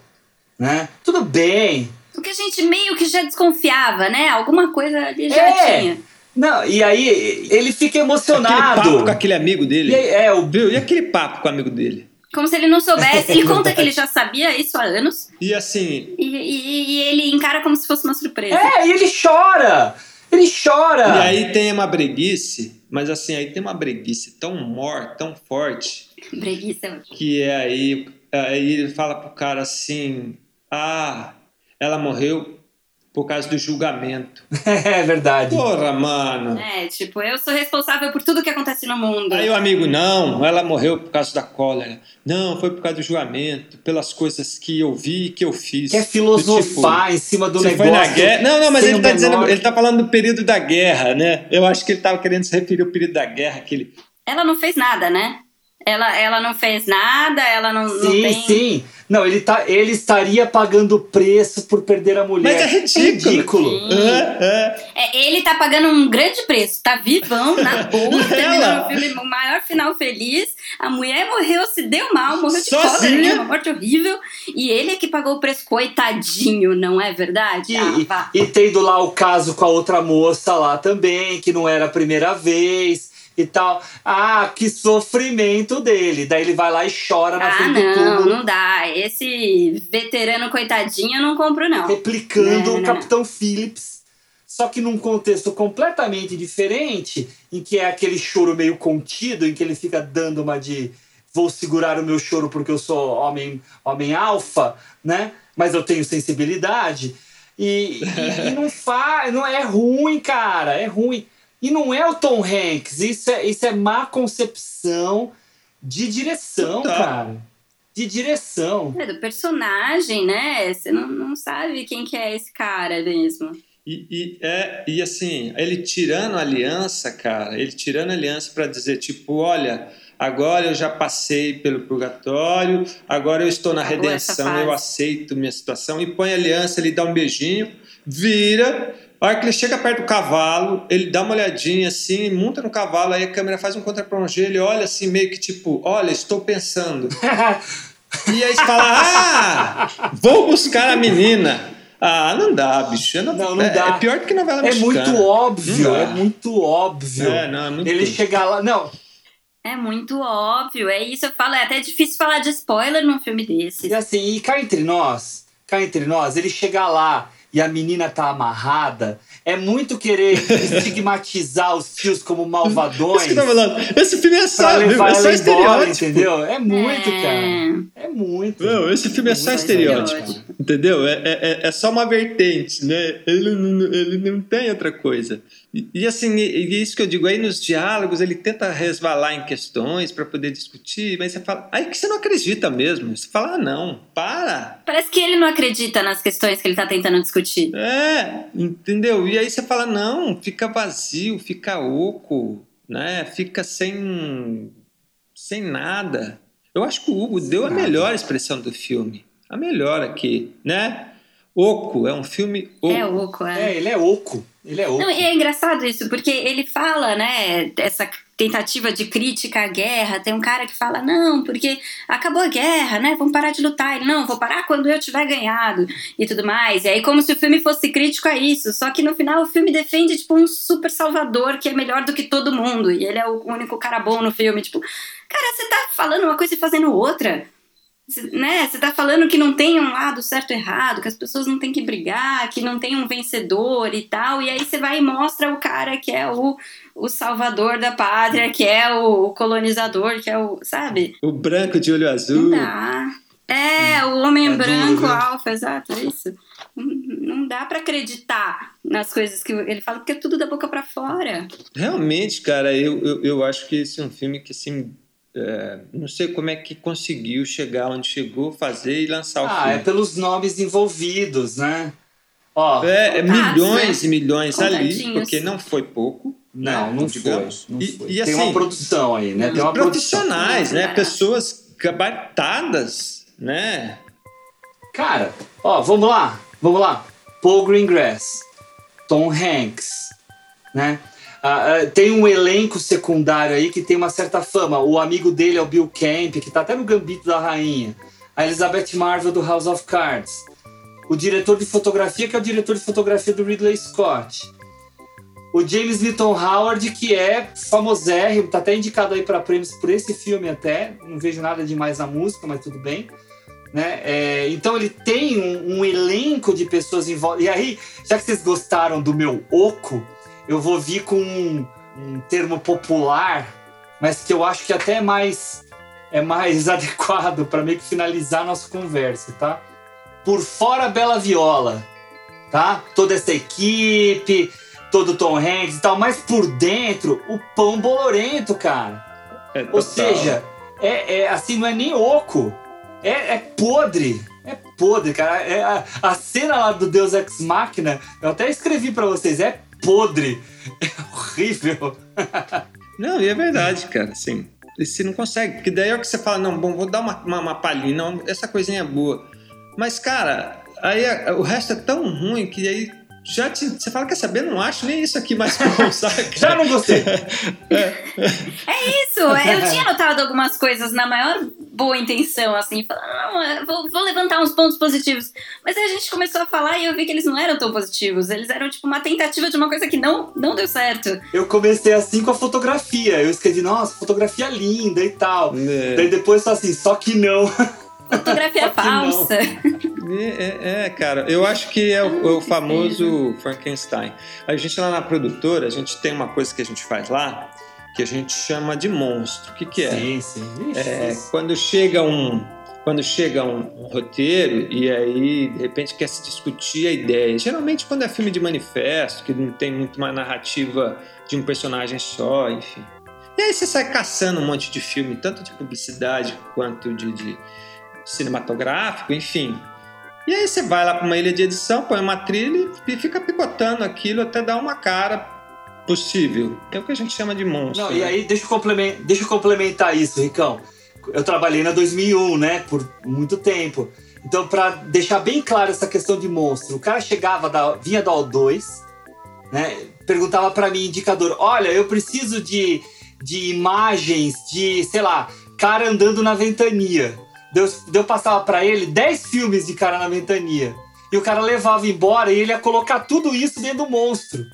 né? Tudo bem. O que a gente meio que já desconfiava, né? Alguma coisa ali já É. tinha. Não, e aí ele fica Aquele emocionado. papo com aquele amigo dele. E aí, é, o Viu? E aquele papo com o amigo dele? Como se ele não soubesse. Ele conta que ele já sabia isso há anos. E assim, E, e- e ele encara como se fosse uma surpresa. É, e ele chora! Ele chora! E aí tem uma breguice, mas assim, aí tem uma breguice tão morta, tão forte, Breguice é que é aí, aí ele fala pro cara assim: Ah, ela morreu por causa do julgamento. é verdade. Porra, mano. É, tipo, eu sou responsável por tudo que acontece no mundo. Aí o amigo, não, ela morreu por causa da cólera. Não, foi por causa do julgamento, pelas coisas que eu vi e que eu fiz. Quer filosofar tipo, em cima do você negócio. Foi na guerra. Não, não, mas ele tá dizendo, ele tá falando do período da guerra, né? Eu acho que ele tava querendo se referir ao período da guerra, aquele. Ela não fez nada, né? Ela, ela não fez nada, ela não, não Sim, tem. sim. Não, ele, tá, ele estaria pagando preço por perder a mulher. Mas é ridículo. ridículo. É, é. É, ele tá pagando um grande preço, tá vivão, na boa, terminando o filme, o maior final feliz. A mulher morreu, se deu mal, morreu de Sozinha. cólera, uma morte horrível. E ele é que pagou o preço, coitadinho, não é verdade? E, Ah, e tendo lá o caso com a outra moça lá também, que não era a primeira vez e tal. Ah, que sofrimento dele. Daí ele vai lá e chora na Ah, frente do não, túmulo, não dá. Esse veterano coitadinho eu não compro, não. replicando Não, não, o não. Capitão Phillips. Só que num contexto completamente diferente, em que é aquele choro meio contido, em que ele fica dando uma de vou segurar o meu choro porque eu sou homem, homem alfa, né? Mas eu tenho sensibilidade. E, e, e não faz, não é ruim, cara, é ruim. E não é o Tom Hanks, isso é, isso é má concepção de direção, Total. cara. De direção. É do personagem, né? Você não, não sabe quem que é esse cara mesmo. E, e, é, e assim, ele tirando a aliança, cara, ele tirando a aliança para dizer, tipo, olha, agora eu já passei pelo purgatório, agora eu estou na redenção, eu aceito minha situação, e põe a aliança, ele dá um beijinho, vira, a hora que ele chega perto do cavalo, ele dá uma olhadinha assim, monta no cavalo, aí a câmera faz um contra-plongé, ele olha assim, meio que tipo, olha, estou pensando. E aí você fala, ah, vou buscar a menina. Ah, não dá, bicho. Não, Não, não é, dá. é pior do que novela É mexicana. muito óbvio, é muito óbvio. É, não, é muito- Ele chegar lá. Não, É muito óbvio, é isso. Eu falo, é até difícil falar de spoiler num filme desse. e assim, e cá entre nós, cá entre nós, ele chegar lá e a menina tá amarrada, é muito querer estigmatizar os fios como malvadões. Isso que eu tô falando. Esse filme é só, levar é só estereótipo. entendeu? É muito, É. cara. É muito. Não, esse filme é só Muito estereótipo. estereótipo. Entendeu? É, é, é- é só uma vertente, né? Ele não, ele não tem outra coisa. E, e assim, e, isso que eu digo, aí nos diálogos ele tenta resvalar em questões para poder discutir, mas você fala, aí que você não acredita mesmo. Você fala, ah, não, para. Parece que ele não acredita nas questões que ele tá tentando discutir. É, entendeu? E aí você fala, não, fica vazio, fica oco, né? Fica sem, sem nada. Eu acho que o Hugo deu a melhor expressão do filme. A melhor aqui, né? Oco, é um filme oco. É oco, é. É, ele é oco. Ele é oco. Não, e é engraçado isso, porque ele fala, né, essa tentativa de crítica à guerra. Tem um cara que fala, não, porque acabou a guerra, né? Vamos parar de lutar. Ele, não, vou parar quando eu tiver ganhado e tudo mais. E aí, como se o filme fosse crítico a isso. Só que no final o filme defende, tipo, um super salvador que é melhor do que todo mundo. E ele é o único cara bom no filme. Tipo, cara, você tá falando uma coisa e fazendo outra. Né? Você tá falando que não tem um lado certo e errado, que as pessoas não têm que brigar, que não tem um vencedor e tal, e aí você vai e mostra o cara que é o, o salvador da pátria, que é o colonizador, que é o, sabe? O branco de olho Não azul. dá. É, o homem É duro, branco, viu? alfa, exato, é isso. Não- Não dá pra acreditar nas coisas que ele fala, porque é tudo da boca pra fora. Realmente, cara, eu, eu, eu acho que esse é um filme que, assim, é, não sei como é que conseguiu chegar onde chegou, fazer e lançar o Ah, é filme. pelos nomes envolvidos, né? Ó, É, é Contados, milhões né? e milhões ali, porque não foi pouco. não, né, não foi. digamos. Não E- foi. e Tem assim, uma produção aí, né? Tem uma produção. profissionais, né? Barato. Pessoas gabaritadas, né? Cara, ó, vamos lá, vamos lá. Paul Greengrass, Tom Hanks, né? Ah, ah, tem um elenco secundário aí que tem uma certa fama. O amigo dele é o Bill Camp, que tá até no Gambito da Rainha. A Elizabeth Marvel do House of Cards. O diretor de fotografia, que é o diretor de fotografia do Ridley Scott. O James Newton Howard, que é famosérrimo, tá até indicado aí para prêmios por esse filme até. Não vejo nada demais na música, mas tudo bem. Né? É, então ele tem um, um elenco de pessoas em volta. E aí, já que vocês gostaram do meu oco, eu vou vir com um, um termo popular, mas que eu acho que até é mais é mais adequado para meio que finalizar a nossa conversa, tá? Por fora Bela Viola. tá? Toda essa equipe, todo o Tom Hanks e tal, mas por dentro, o pão bolorento, cara. É, Ou seja, é, é assim, não é nem oco, é, é podre. É podre, cara. É a, a cena lá do Deus Ex Machina, eu até escrevi pra vocês, é podre. É horrível. Não, e é verdade, cara, assim. Você não consegue, porque daí é o que você fala, não, bom, vou dar uma, uma, uma palhinha, não, essa coisinha é boa. Mas, cara, aí a- o resto é tão ruim que aí já te, você fala, quer saber, não acho nem isso aqui mais bom, sabe? Já não gostei. É isso, eu tinha notado algumas coisas na maior boa intenção, assim, falando, não, eu vou, vou levantar uns pontos positivos. Mas aí a gente começou a falar e eu vi que eles não eram tão positivos. Eles eram, tipo, uma tentativa de uma coisa que não, não deu certo. Eu comecei assim com a fotografia. Eu escrevi, nossa, fotografia linda e tal. É. Daí depois só assim, só que não. Fotografia falsa. É, é, é, cara, eu acho que é o, é o famoso Frankenstein. A gente lá na produtora, a gente tem uma coisa que a gente faz lá, que a gente chama de monstro. O que, que é? Sim, sim. É, isso. quando chega um quando chega um, um roteiro e aí de repente quer se discutir a ideia. Geralmente quando é filme de manifesto, que não tem muito uma narrativa de um personagem só, enfim. E aí você sai caçando um monte de filme, tanto de publicidade quanto de, de cinematográfico, enfim. E aí você vai lá para uma ilha de edição, põe uma trilha e fica picotando aquilo até dar uma cara possível. É o que a gente chama de monstro. Não, e né? aí deixa eu, complementar, deixa eu complementar isso, Ricão. Eu trabalhei na 2001, né, por muito tempo. Então, pra deixar bem claro essa questão de monstro, o cara chegava, da, vinha da O2, né, perguntava pra mim, indicador, olha, eu preciso de, de imagens de, sei lá, cara andando na ventania. Deus, eu passava pra ele 10 filmes de cara na ventania. E o cara levava embora e ele ia colocar tudo isso dentro do monstro.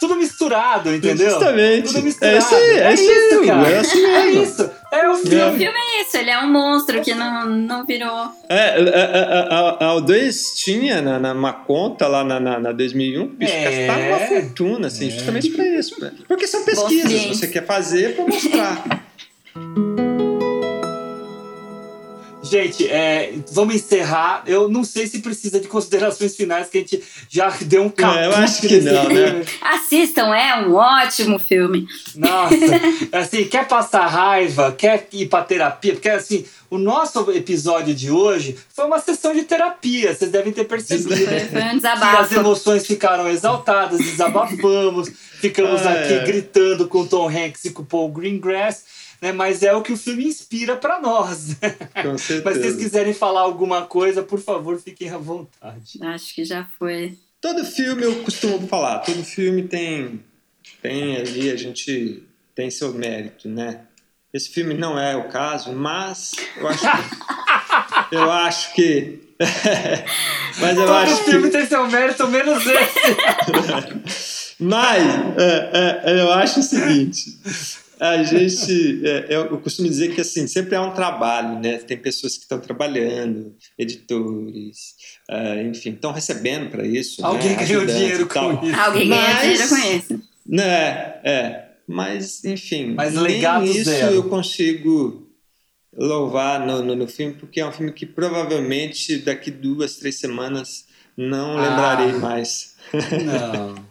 Tudo misturado, entendeu? Justamente. Tudo misturado. É isso aí, é isso aí, cara. é assim É isso. É o O filme. filme é isso, ele é um monstro que não, não virou. É, a, a, a, a O2 tinha na, na, uma conta lá na, na, na 2001, bicho, É. gastava uma fortuna, assim, justamente pra isso. né? Porque são pesquisas, você quer fazer pra mostrar. Gente, é, vamos encerrar. Eu não sei se precisa de considerações finais, que a gente já deu um caput É, eu acho que não, né? Assistam, é um ótimo filme. Nossa, assim, quer passar raiva, quer ir pra terapia? Porque, assim, o nosso episódio de hoje foi uma sessão de terapia, vocês devem ter percebido. Foi, foi um Que as desabafo. emoções ficaram exaltadas, desabafamos, ficamos Ah, aqui é. gritando com o Tom Hanks e com o Paul Greengrass, né? Mas é o que o filme inspira pra nós. Com Mas se vocês certeza. quiserem falar alguma coisa, por favor, fiquem à vontade. Acho que já foi. Todo filme eu costumo falar, todo filme tem, tem ali, a gente tem seu mérito, né? Esse filme não é o caso, mas eu acho que. eu acho que. mas eu Todo acho que. filme tem seu mérito, menos esse. Mas é, é, eu acho o seguinte: a gente. é, eu costumo dizer que assim, sempre é um trabalho, né? Tem pessoas que estão trabalhando, editores, é, enfim, estão recebendo para isso. Alguém né? ganhou dinheiro tal. com isso. Alguém ganha Mas- dinheiro com isso. Né, é. Mas, enfim, Mas nem legado isso zero. eu consigo louvar no, no, no filme, porque é um filme que provavelmente daqui duas, três semanas não Ah. lembrarei mais. Não.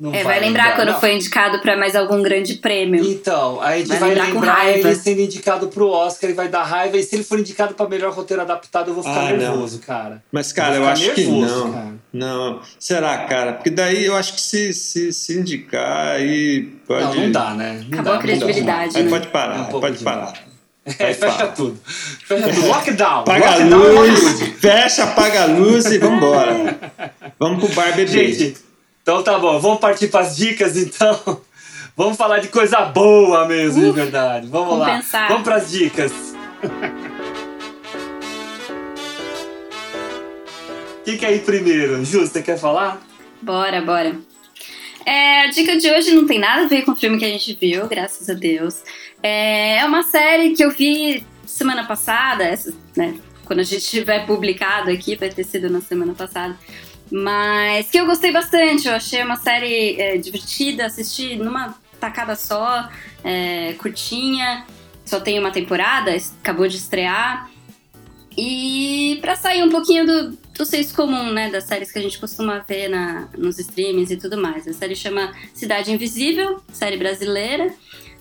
Não É, vai lembrar quando Não. foi indicado pra mais algum grande prêmio. Então, a gente Vai vai, lembrar com lembrar raiva. ele sendo indicado pro Oscar e vai dar raiva. E se ele for indicado pra melhor roteiro adaptado, eu vou ficar Ah, não. nervoso, cara. Mas, cara, eu ficar acho que nervoso, não. cara. Não. Será, cara? Porque daí eu acho que se, se, se indicar, aí pode. Não, não dá, né? Não Acabou dá, a não credibilidade. Aí né? pode É parar, um pode parar. É, Aí fecha para. tudo. Fecha tudo. Lockdown. Apaga a Lockdown em luz, fecha, apaga a luz e vambora. Vamos pro bar beber. Gente, então tá bom. Vamos partir pras dicas, então. Vamos falar de coisa boa mesmo, de verdade. Vamos lá. pensar. Vamos pras dicas. Quem quer ir primeiro? Ju, você quer falar? Bora, bora. É, a dica de hoje não tem nada a ver com o filme que a gente viu, graças a Deus. É, é uma série que eu vi semana passada, essa, né, quando a gente tiver publicado aqui, vai ter sido na semana passada. Mas que eu gostei bastante, eu achei uma série é, divertida, assisti numa tacada só, é, curtinha, só tem uma temporada, acabou de estrear. E pra sair um pouquinho do, do senso comum, né, das séries que a gente costuma ver na, nos streamings e tudo mais. A série chama Cidade Invisível, série brasileira.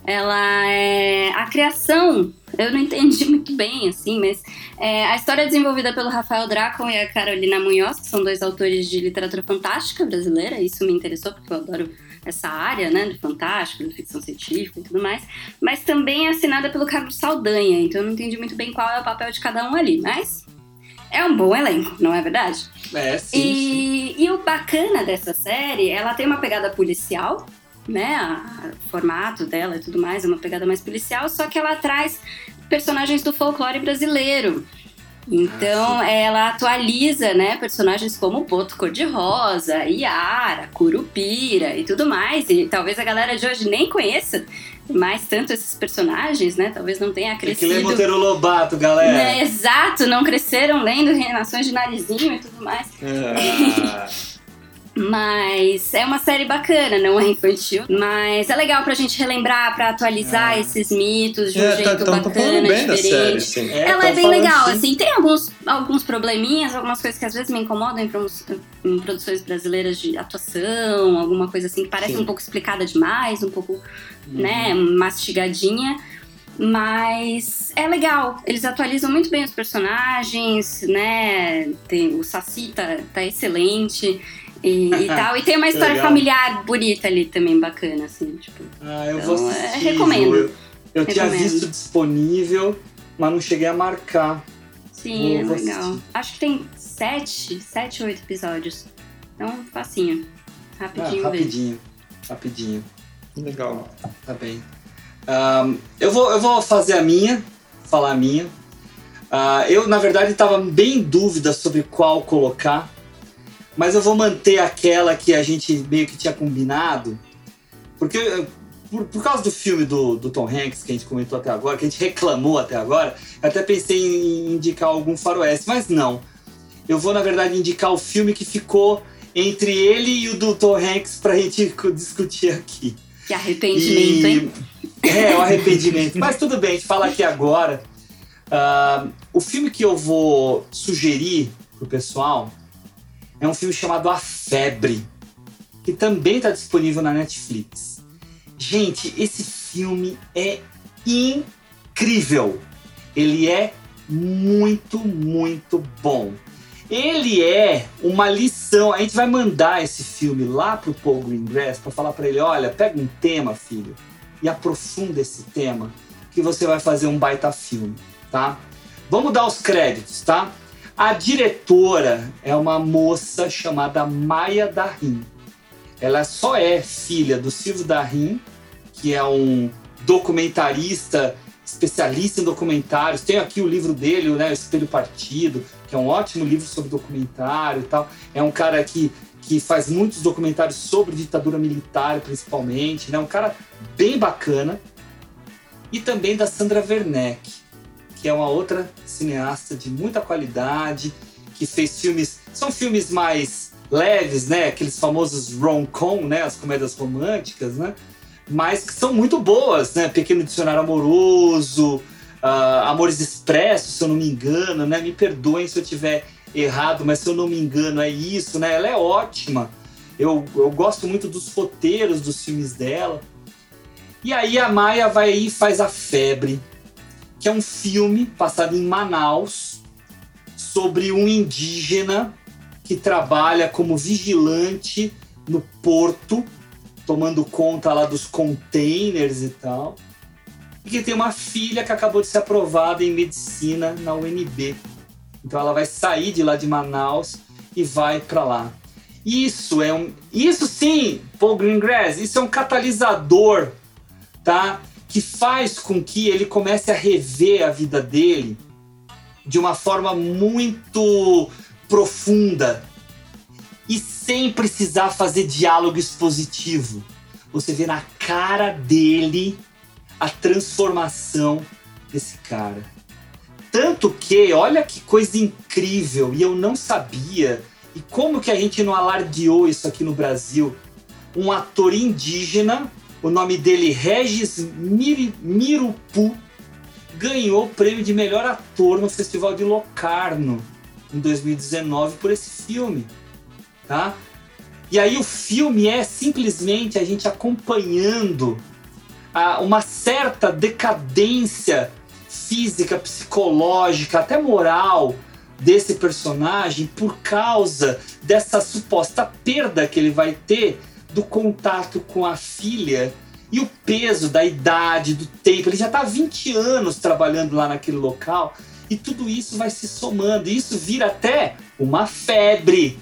Ela é a criação, eu não entendi muito bem, assim, mas é, a história é desenvolvida pelo Rafael Dracon e a Carolina Munhoz, que são dois autores de literatura fantástica brasileira. Isso me interessou porque eu adoro essa área, né, de fantástico, de ficção científica e tudo mais. Mas também é assinada pelo Carlos Saldanha, então eu não entendi muito bem qual é o papel de cada um ali, mas é um bom elenco, não é verdade? É, sim, e, sim. e o bacana dessa série, ela tem uma pegada policial, né? O formato dela e tudo mais é uma pegada mais policial, só que ela traz personagens do folclore brasileiro. Então, Ah, ela atualiza, né, personagens como Boto Cor-de-Rosa, Yara, Curupira e tudo mais. E talvez a galera de hoje nem conheça mais tanto esses personagens, né? Talvez não tenha Tem que crescido. ler Monteiro Lobato, galera. Né, exato, não cresceram lendo Reinações de Narizinho e tudo mais. Ah, Mas é uma série bacana, não é infantil. Mas é legal pra gente relembrar, pra atualizar esses mitos de um É, tá- jeito tão bacana, falando bem da diferente. série, sim. É, Ela é bem legal, sim. assim, tem alguns, alguns probleminhas, algumas coisas que às vezes me incomodam em, em produções brasileiras de atuação, alguma coisa assim que parece Sim. um pouco explicada demais, um pouco, Uhum. né, mastigadinha. Mas é legal, eles atualizam muito bem os personagens, né? Tem, o Saci tá, tá excelente e, e tal. E tem uma história Legal. familiar bonita ali também, bacana, assim, tipo. Ah, eu Então, vou é, assistir. recomendo. Eu, eu tinha Recomendo. visto disponível, mas não cheguei a marcar. Sim, é Vou- legal. assistir. Acho que tem sete, sete, oito episódios. Então, facinho. Ah, Rapidinho, mesmo. rapidinho. Rapidinho. Legal. Tá bem. Ahn, eu, vou, eu vou fazer a minha, falar a minha. Ah, eu, na verdade, estava bem em dúvida sobre qual colocar, mas eu vou manter aquela que a gente meio que tinha combinado, porque por, por causa do filme do, do Tom Hanks que a gente comentou até agora, que a gente reclamou até agora, eu até pensei em indicar algum faroeste, mas não. Eu vou, na verdade, indicar o filme que ficou entre ele e o do Tom Hanks pra gente discutir aqui. Que arrependimento, hein? É, o arrependimento. Mas tudo bem, a gente fala aqui agora. Ah, o filme que eu vou sugerir pro pessoal é um filme chamado A Febre, que também está disponível na Netflix. Gente, esse filme é incrível. Ele é muito, muito bom. Ele é uma lição. A gente vai mandar esse filme lá pro Paul Greengrass para falar para ele, olha, pega um tema, filho, e aprofunda esse tema, que você vai fazer um baita filme, tá? Vamos dar os créditos, tá? A diretora é uma moça chamada Maia Darim. Ela só é filha do Silvio Darim, que é um documentarista especialista em documentários. Tenho aqui o livro dele, né, o Espelho Partido, que é um ótimo livro sobre documentário e tal. É um cara que, que faz muitos documentários sobre ditadura militar, principalmente. É né? um cara bem bacana. E também da Sandra Werneck, que é uma outra cineasta de muita qualidade, que fez filmes. São filmes mais leves, né? Aqueles famosos rom-com, né? As comédias românticas, né? Mas que são muito boas, né? Pequeno Dicionário Amoroso, ah, Amores Expressos, se eu não me engano, né? Me perdoem se eu tiver errado, mas se eu não me engano é isso, né? Ela é ótima. Eu, eu gosto muito dos roteiros dos filmes dela. E aí a Maia vai e faz A Febre, que é um filme passado em Manaus sobre um indígena que trabalha como vigilante no porto, tomando conta lá dos containers e tal. E que tem uma filha que acabou de ser aprovada em medicina na UNB. Então ela vai sair de lá de Manaus e vai para lá. Isso é um, isso sim, Paul Greengrass, isso é um catalisador, tá? Que faz com que ele comece a rever a vida dele de uma forma muito profunda e sem precisar fazer diálogo expositivo. Você vê na cara dele a transformação desse cara. Tanto que, olha que coisa incrível, e eu não sabia, e como que a gente não alardeou isso aqui no Brasil? Um ator indígena, o nome dele Regis Miri- Mirupu, ganhou o prêmio de melhor ator no Festival de Locarno. em 2019 por esse filme, tá? E aí o filme é simplesmente a gente acompanhando a, uma certa decadência física, psicológica, até moral desse personagem por causa dessa suposta perda que ele vai ter do contato com a filha e o peso da idade, do tempo. Ele já está há 20 anos trabalhando lá naquele local e tudo isso vai se somando. E isso vira até uma febre.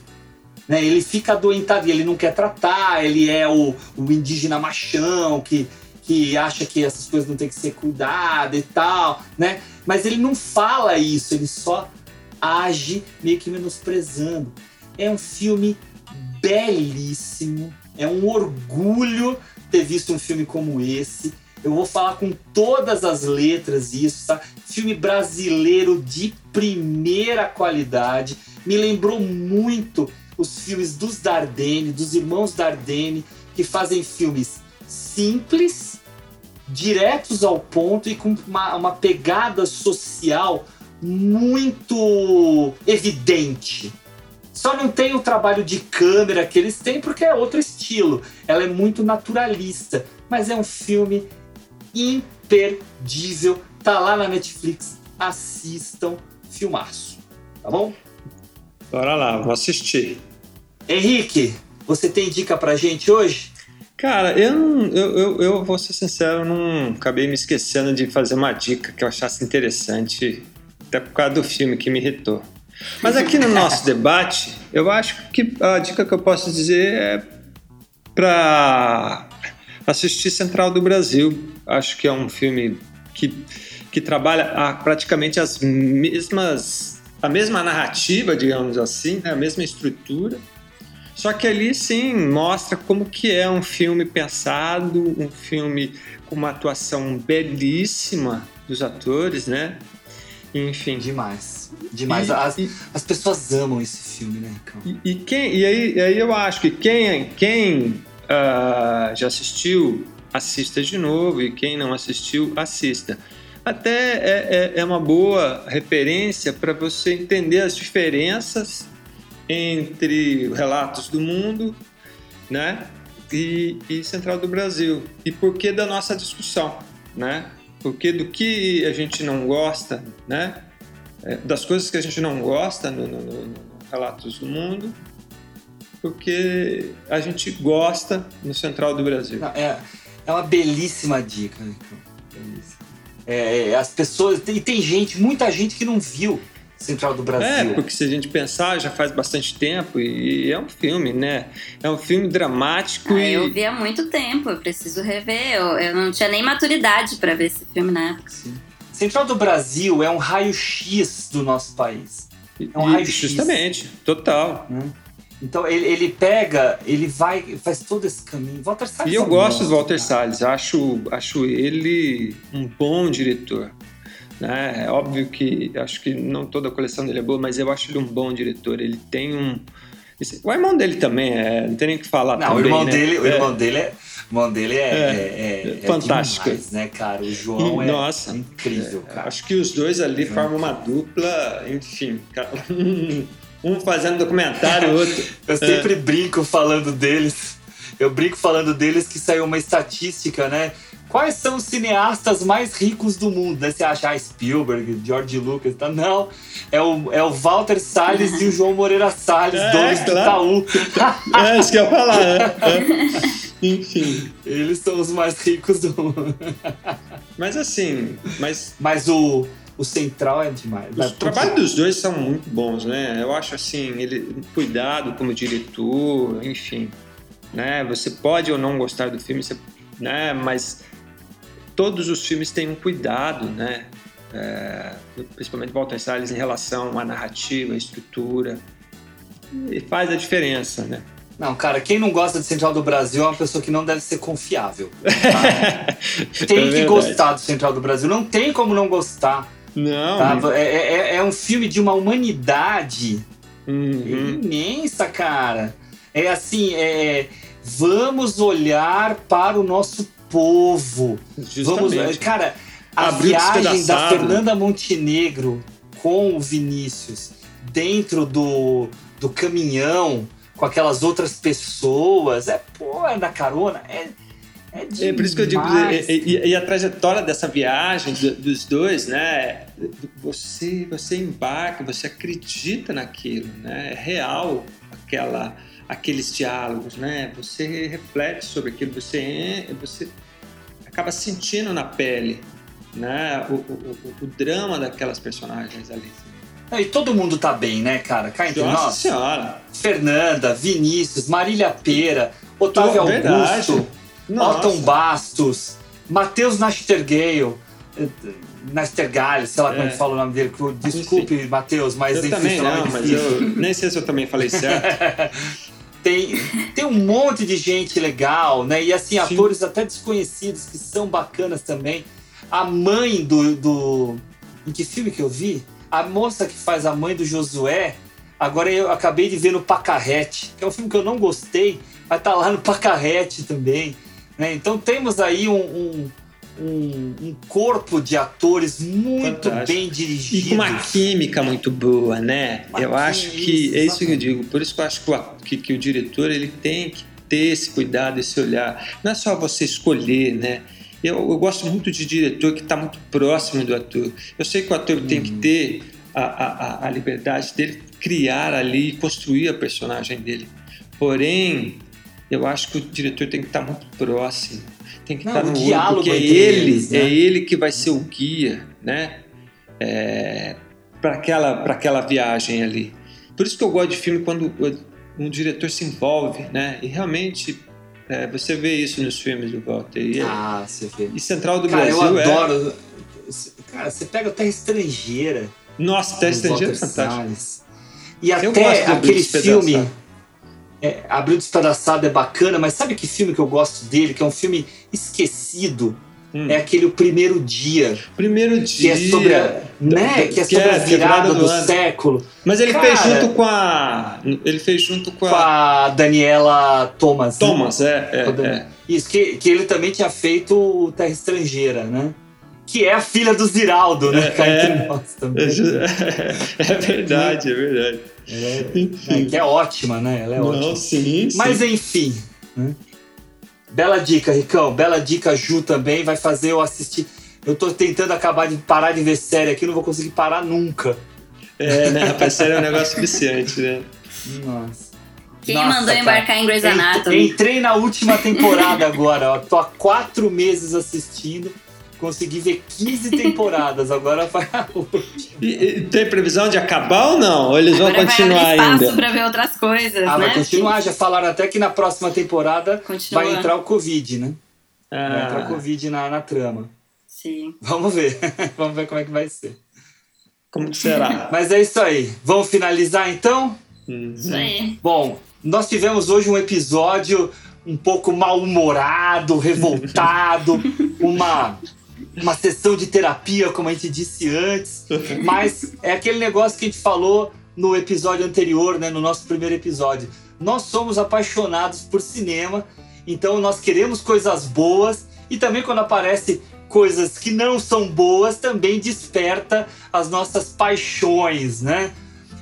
Né? Ele fica adoentado e ele não quer tratar, ele é o, o indígena machão que, que acha que essas coisas não tem que ser cuidado e tal, né? Mas ele não fala isso, ele só age meio que menosprezando. É um filme belíssimo, é um orgulho ter visto um filme como esse. Eu vou falar com todas as letras isso, tá? Filme brasileiro de primeira qualidade. Me lembrou muito os filmes dos Dardenne, dos irmãos Dardenne, que fazem filmes simples, diretos ao ponto e com uma, uma pegada social muito evidente. Só não tem o trabalho de câmera que eles têm porque é outro estilo. Ela é muito naturalista, mas é um filme imperdível. Tá lá na Netflix. Assistam, filmaço. Tá bom? Bora lá, vou assistir. Henrique, você tem dica pra gente hoje? Cara, eu, não, eu, eu, eu vou ser sincero, eu não acabei me esquecendo de fazer uma dica que eu achasse interessante até por causa do filme que me irritou. Mas aqui no nosso debate, eu acho que a dica que eu posso dizer é para assistir Central do Brasil. Acho que é um filme que, que trabalha praticamente as mesmas a mesma narrativa, digamos assim, né? a mesma estrutura. Só que ali sim mostra como que é um filme pensado, um filme com uma atuação belíssima dos atores, né? Enfim. Demais. Demais. E, as, e, as pessoas amam esse filme, né, Ricardo? E, e, quem, e aí, aí eu acho que quem, quem uh, já assistiu, assista de novo. E quem não assistiu, assista. Até é, é, é uma boa referência para você entender as diferenças entre relatos do mundo, né? E, e Central do Brasil. E por que da nossa discussão, né? Porque do que a gente não gosta, né? É, das coisas que a gente não gosta no, no, no, no Relatos do Mundo, porque a gente gosta no Central do Brasil. É, é uma belíssima dica? Belíssima. É, é, as pessoas. E tem gente, muita gente que não viu Central do Brasil. É, porque se a gente pensar, já faz bastante tempo e é um filme, né? É um filme dramático ah, e... Eu vi há muito tempo, eu preciso rever. Eu, eu não tinha nem maturidade para ver esse filme na época. Sim. Central do Brasil é um raio-x do nosso país. É um raio-x. Justamente, total. Hum. Então ele, ele pega, ele vai, faz todo esse caminho. Walter Salles. E eu é gosto do Walter Salles, acho, acho ele um bom diretor. Né? É óbvio que acho que não toda a coleção dele é boa, mas eu acho ele um bom diretor. Ele tem um. O irmão dele também é. Não tem nem o que falar. Não, também, o irmão né? dele, o é. irmão dele é. O irmão dele é, é, é, é fantástico, demais, né, cara? O João Nossa, é incrível, cara. Acho que os dois ali formam uma dupla, enfim, um fazendo documentário, o outro. Eu sempre brinco falando deles. Eu brinco falando deles que saiu uma estatística, né? Quais são os cineastas mais ricos do mundo? Né? Você acha ah, Spielberg, George Lucas, tá? Não. É o, é o Walter Salles e o João Moreira Salles, é, donos claro. do Itaú. É, isso que eu ia falar, né? É. Enfim. Eles são os mais ricos do mundo. Mas assim, mas. Mas o, o central é demais. Os trabalhos dos dois são muito bons, né? Eu acho assim, ele cuidado como diretor, enfim. Né? Você pode ou não gostar do filme, você, né? mas todos os filmes têm um cuidado, né? É, principalmente Walter Salles em relação à narrativa, à estrutura, e faz a diferença, né? Não, cara, quem não gosta de Central do Brasil é uma pessoa que não deve ser confiável. Tá? tem é que gostar do Central do Brasil, não tem como não gostar. Não. Tá? É, é, é, um filme de uma humanidade uhum. imensa, cara. É assim, é, vamos olhar para o nosso povo. Vamos, cara, a Abriu viagem da Fernanda Montenegro com o Vinícius dentro do, do caminhão com aquelas outras pessoas. É, pô, é na carona. É, é, É por isso que eu digo, demais. e, e- e a trajetória dessa viagem do- dos dois, né? Você, você embarca, você acredita naquilo, né? É real aquela, aqueles diálogos, né? Você reflete sobre aquilo, você, você acaba sentindo na pele, né? O, o, o- o drama daquelas personagens ali. Não, E todo mundo tá bem, né, cara? Cá entre Nossa nós. senhora! Fernanda, Vinícius, Marília Pera, Otávio. Augusto. Otton Bastos, Matheus Nastergaile, eh, Nastergaile, sei lá como É. é que fala o nome dele. Desculpe, Matheus, mas eu enfim, também nome não, é mas eu nem sei se eu também falei certo. tem, tem um monte de gente legal, né? E assim, atores até desconhecidos que são bacanas também. A mãe do, do. Em que filme que eu vi? A moça que faz a mãe do Josué. Agora eu acabei de ver no Pacarrete, que é um filme que eu não gostei, mas tá lá no Pacarrete também. Né? Então temos aí um, um, um- um corpo de atores muito Fantástico. bem E dirigidos. com uma química muito boa, né? Uma eu acho que é isso que eu digo. Por isso que eu acho que o, que, que o diretor ele tem que ter esse cuidado, esse olhar. Não é só você escolher, né? Eu, eu gosto muito de diretor que está muito próximo do ator. Eu sei que o ator tem que ter a, a, a- a liberdade dele criar ali e construir a personagem dele. Porém, eu acho que o diretor tem que estar muito próximo. Tem que Não, estar o no olho, diálogo porque é entre ele, eles, né? é ele que vai ser o guia, né? para aquela, pra aquela viagem ali. Por isso que eu gosto de filme quando um diretor se envolve, né? E realmente é, você vê isso nos filmes do Walter. E, é- Ah, você vê. e Central do Cara, Brasil eu é. adoro. Cara, você pega Terra Estrangeira. Nossa, Terra Estrangeira é fantástico. Salles. E Eu até aquele filme. É, Abril Despedaçado é bacana, mas sabe que filme que eu gosto dele, que é um filme esquecido? Hum. É aquele Primeiro Dia. Primeiro Que dia. é sobre a, né? Que é sobre a virada do, ano. século. Mas ele Cara, fez junto com a. Ele fez junto com Com a. a Daniela Thomas. né? Thomas, é, é, a Dan- é. Isso, que, que ele também tinha feito Terra Estrangeira, né? Que é a filha do Ziraldo, né? É, Cá é. também. É verdade, é verdade. É, que é ótima, né? Ela é Não, ótima. sim, sim. Mas enfim. né? Bela dica, Ricão. Bela dica, Ju também. Vai fazer eu assistir. Eu tô tentando acabar de parar de ver série aqui, não vou conseguir parar nunca. É, né? Rapaz, sério, é um negócio viciante, né? Nossa. Quem Nossa, mandou cara. embarcar em Grey's Anatomy? Entrei na última temporada agora, ó. Tô há quatro meses assistindo. Consegui ver 15 temporadas, agora vai a última. E, e tem previsão de acabar ou não? Ou eles vão Agora continuar vai abrir espaço ainda? pra ver outras coisas, Ah, né? vai continuar. Já falaram até que na próxima temporada Continua. vai entrar o Covid, né? Vai Ah. entrar o Covid na, na trama. Sim. Vamos ver. Vamos ver como é que vai ser. Como que será? Mas é isso aí. Vamos finalizar então? Isso aí. Bom, nós tivemos hoje um episódio um pouco mal-humorado, revoltado, uma, uma sessão de terapia, como a gente disse antes. Mas é aquele negócio que a gente falou no episódio anterior, né, no nosso primeiro episódio. Nós somos apaixonados por cinema, então nós queremos coisas boas e também quando aparece coisas que não são boas, também desperta as nossas paixões, né?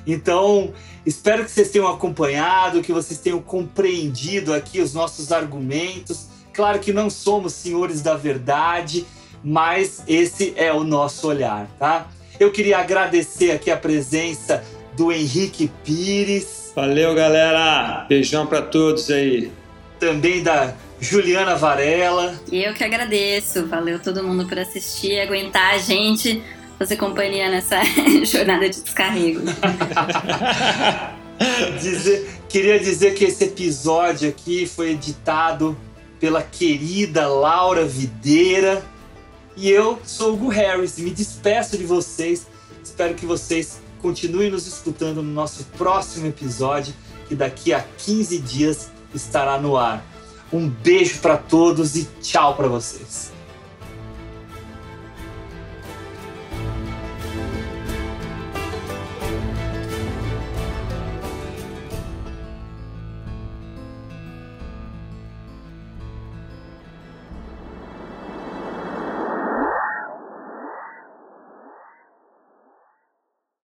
Então, espero que vocês tenham acompanhado, que vocês tenham compreendido aqui os nossos argumentos. Claro que não somos senhores da verdade, mas esse é o nosso olhar, tá? Eu queria agradecer aqui a presença do Henrique Pires, Valeu, galera. Beijão pra todos aí. também da Juliana Varela. Eu que agradeço. Valeu todo mundo por assistir, aguentar a gente, fazer companhia nessa jornada de descarrego. Dizer- queria dizer que esse episódio aqui foi editado pela querida Laura Videira. E eu sou o Gu Harris. Me despeço de vocês. Espero que vocês continuem nos escutando no nosso próximo episódio, que daqui a 15 dias estará no ar. Um beijo para todos e tchau para vocês.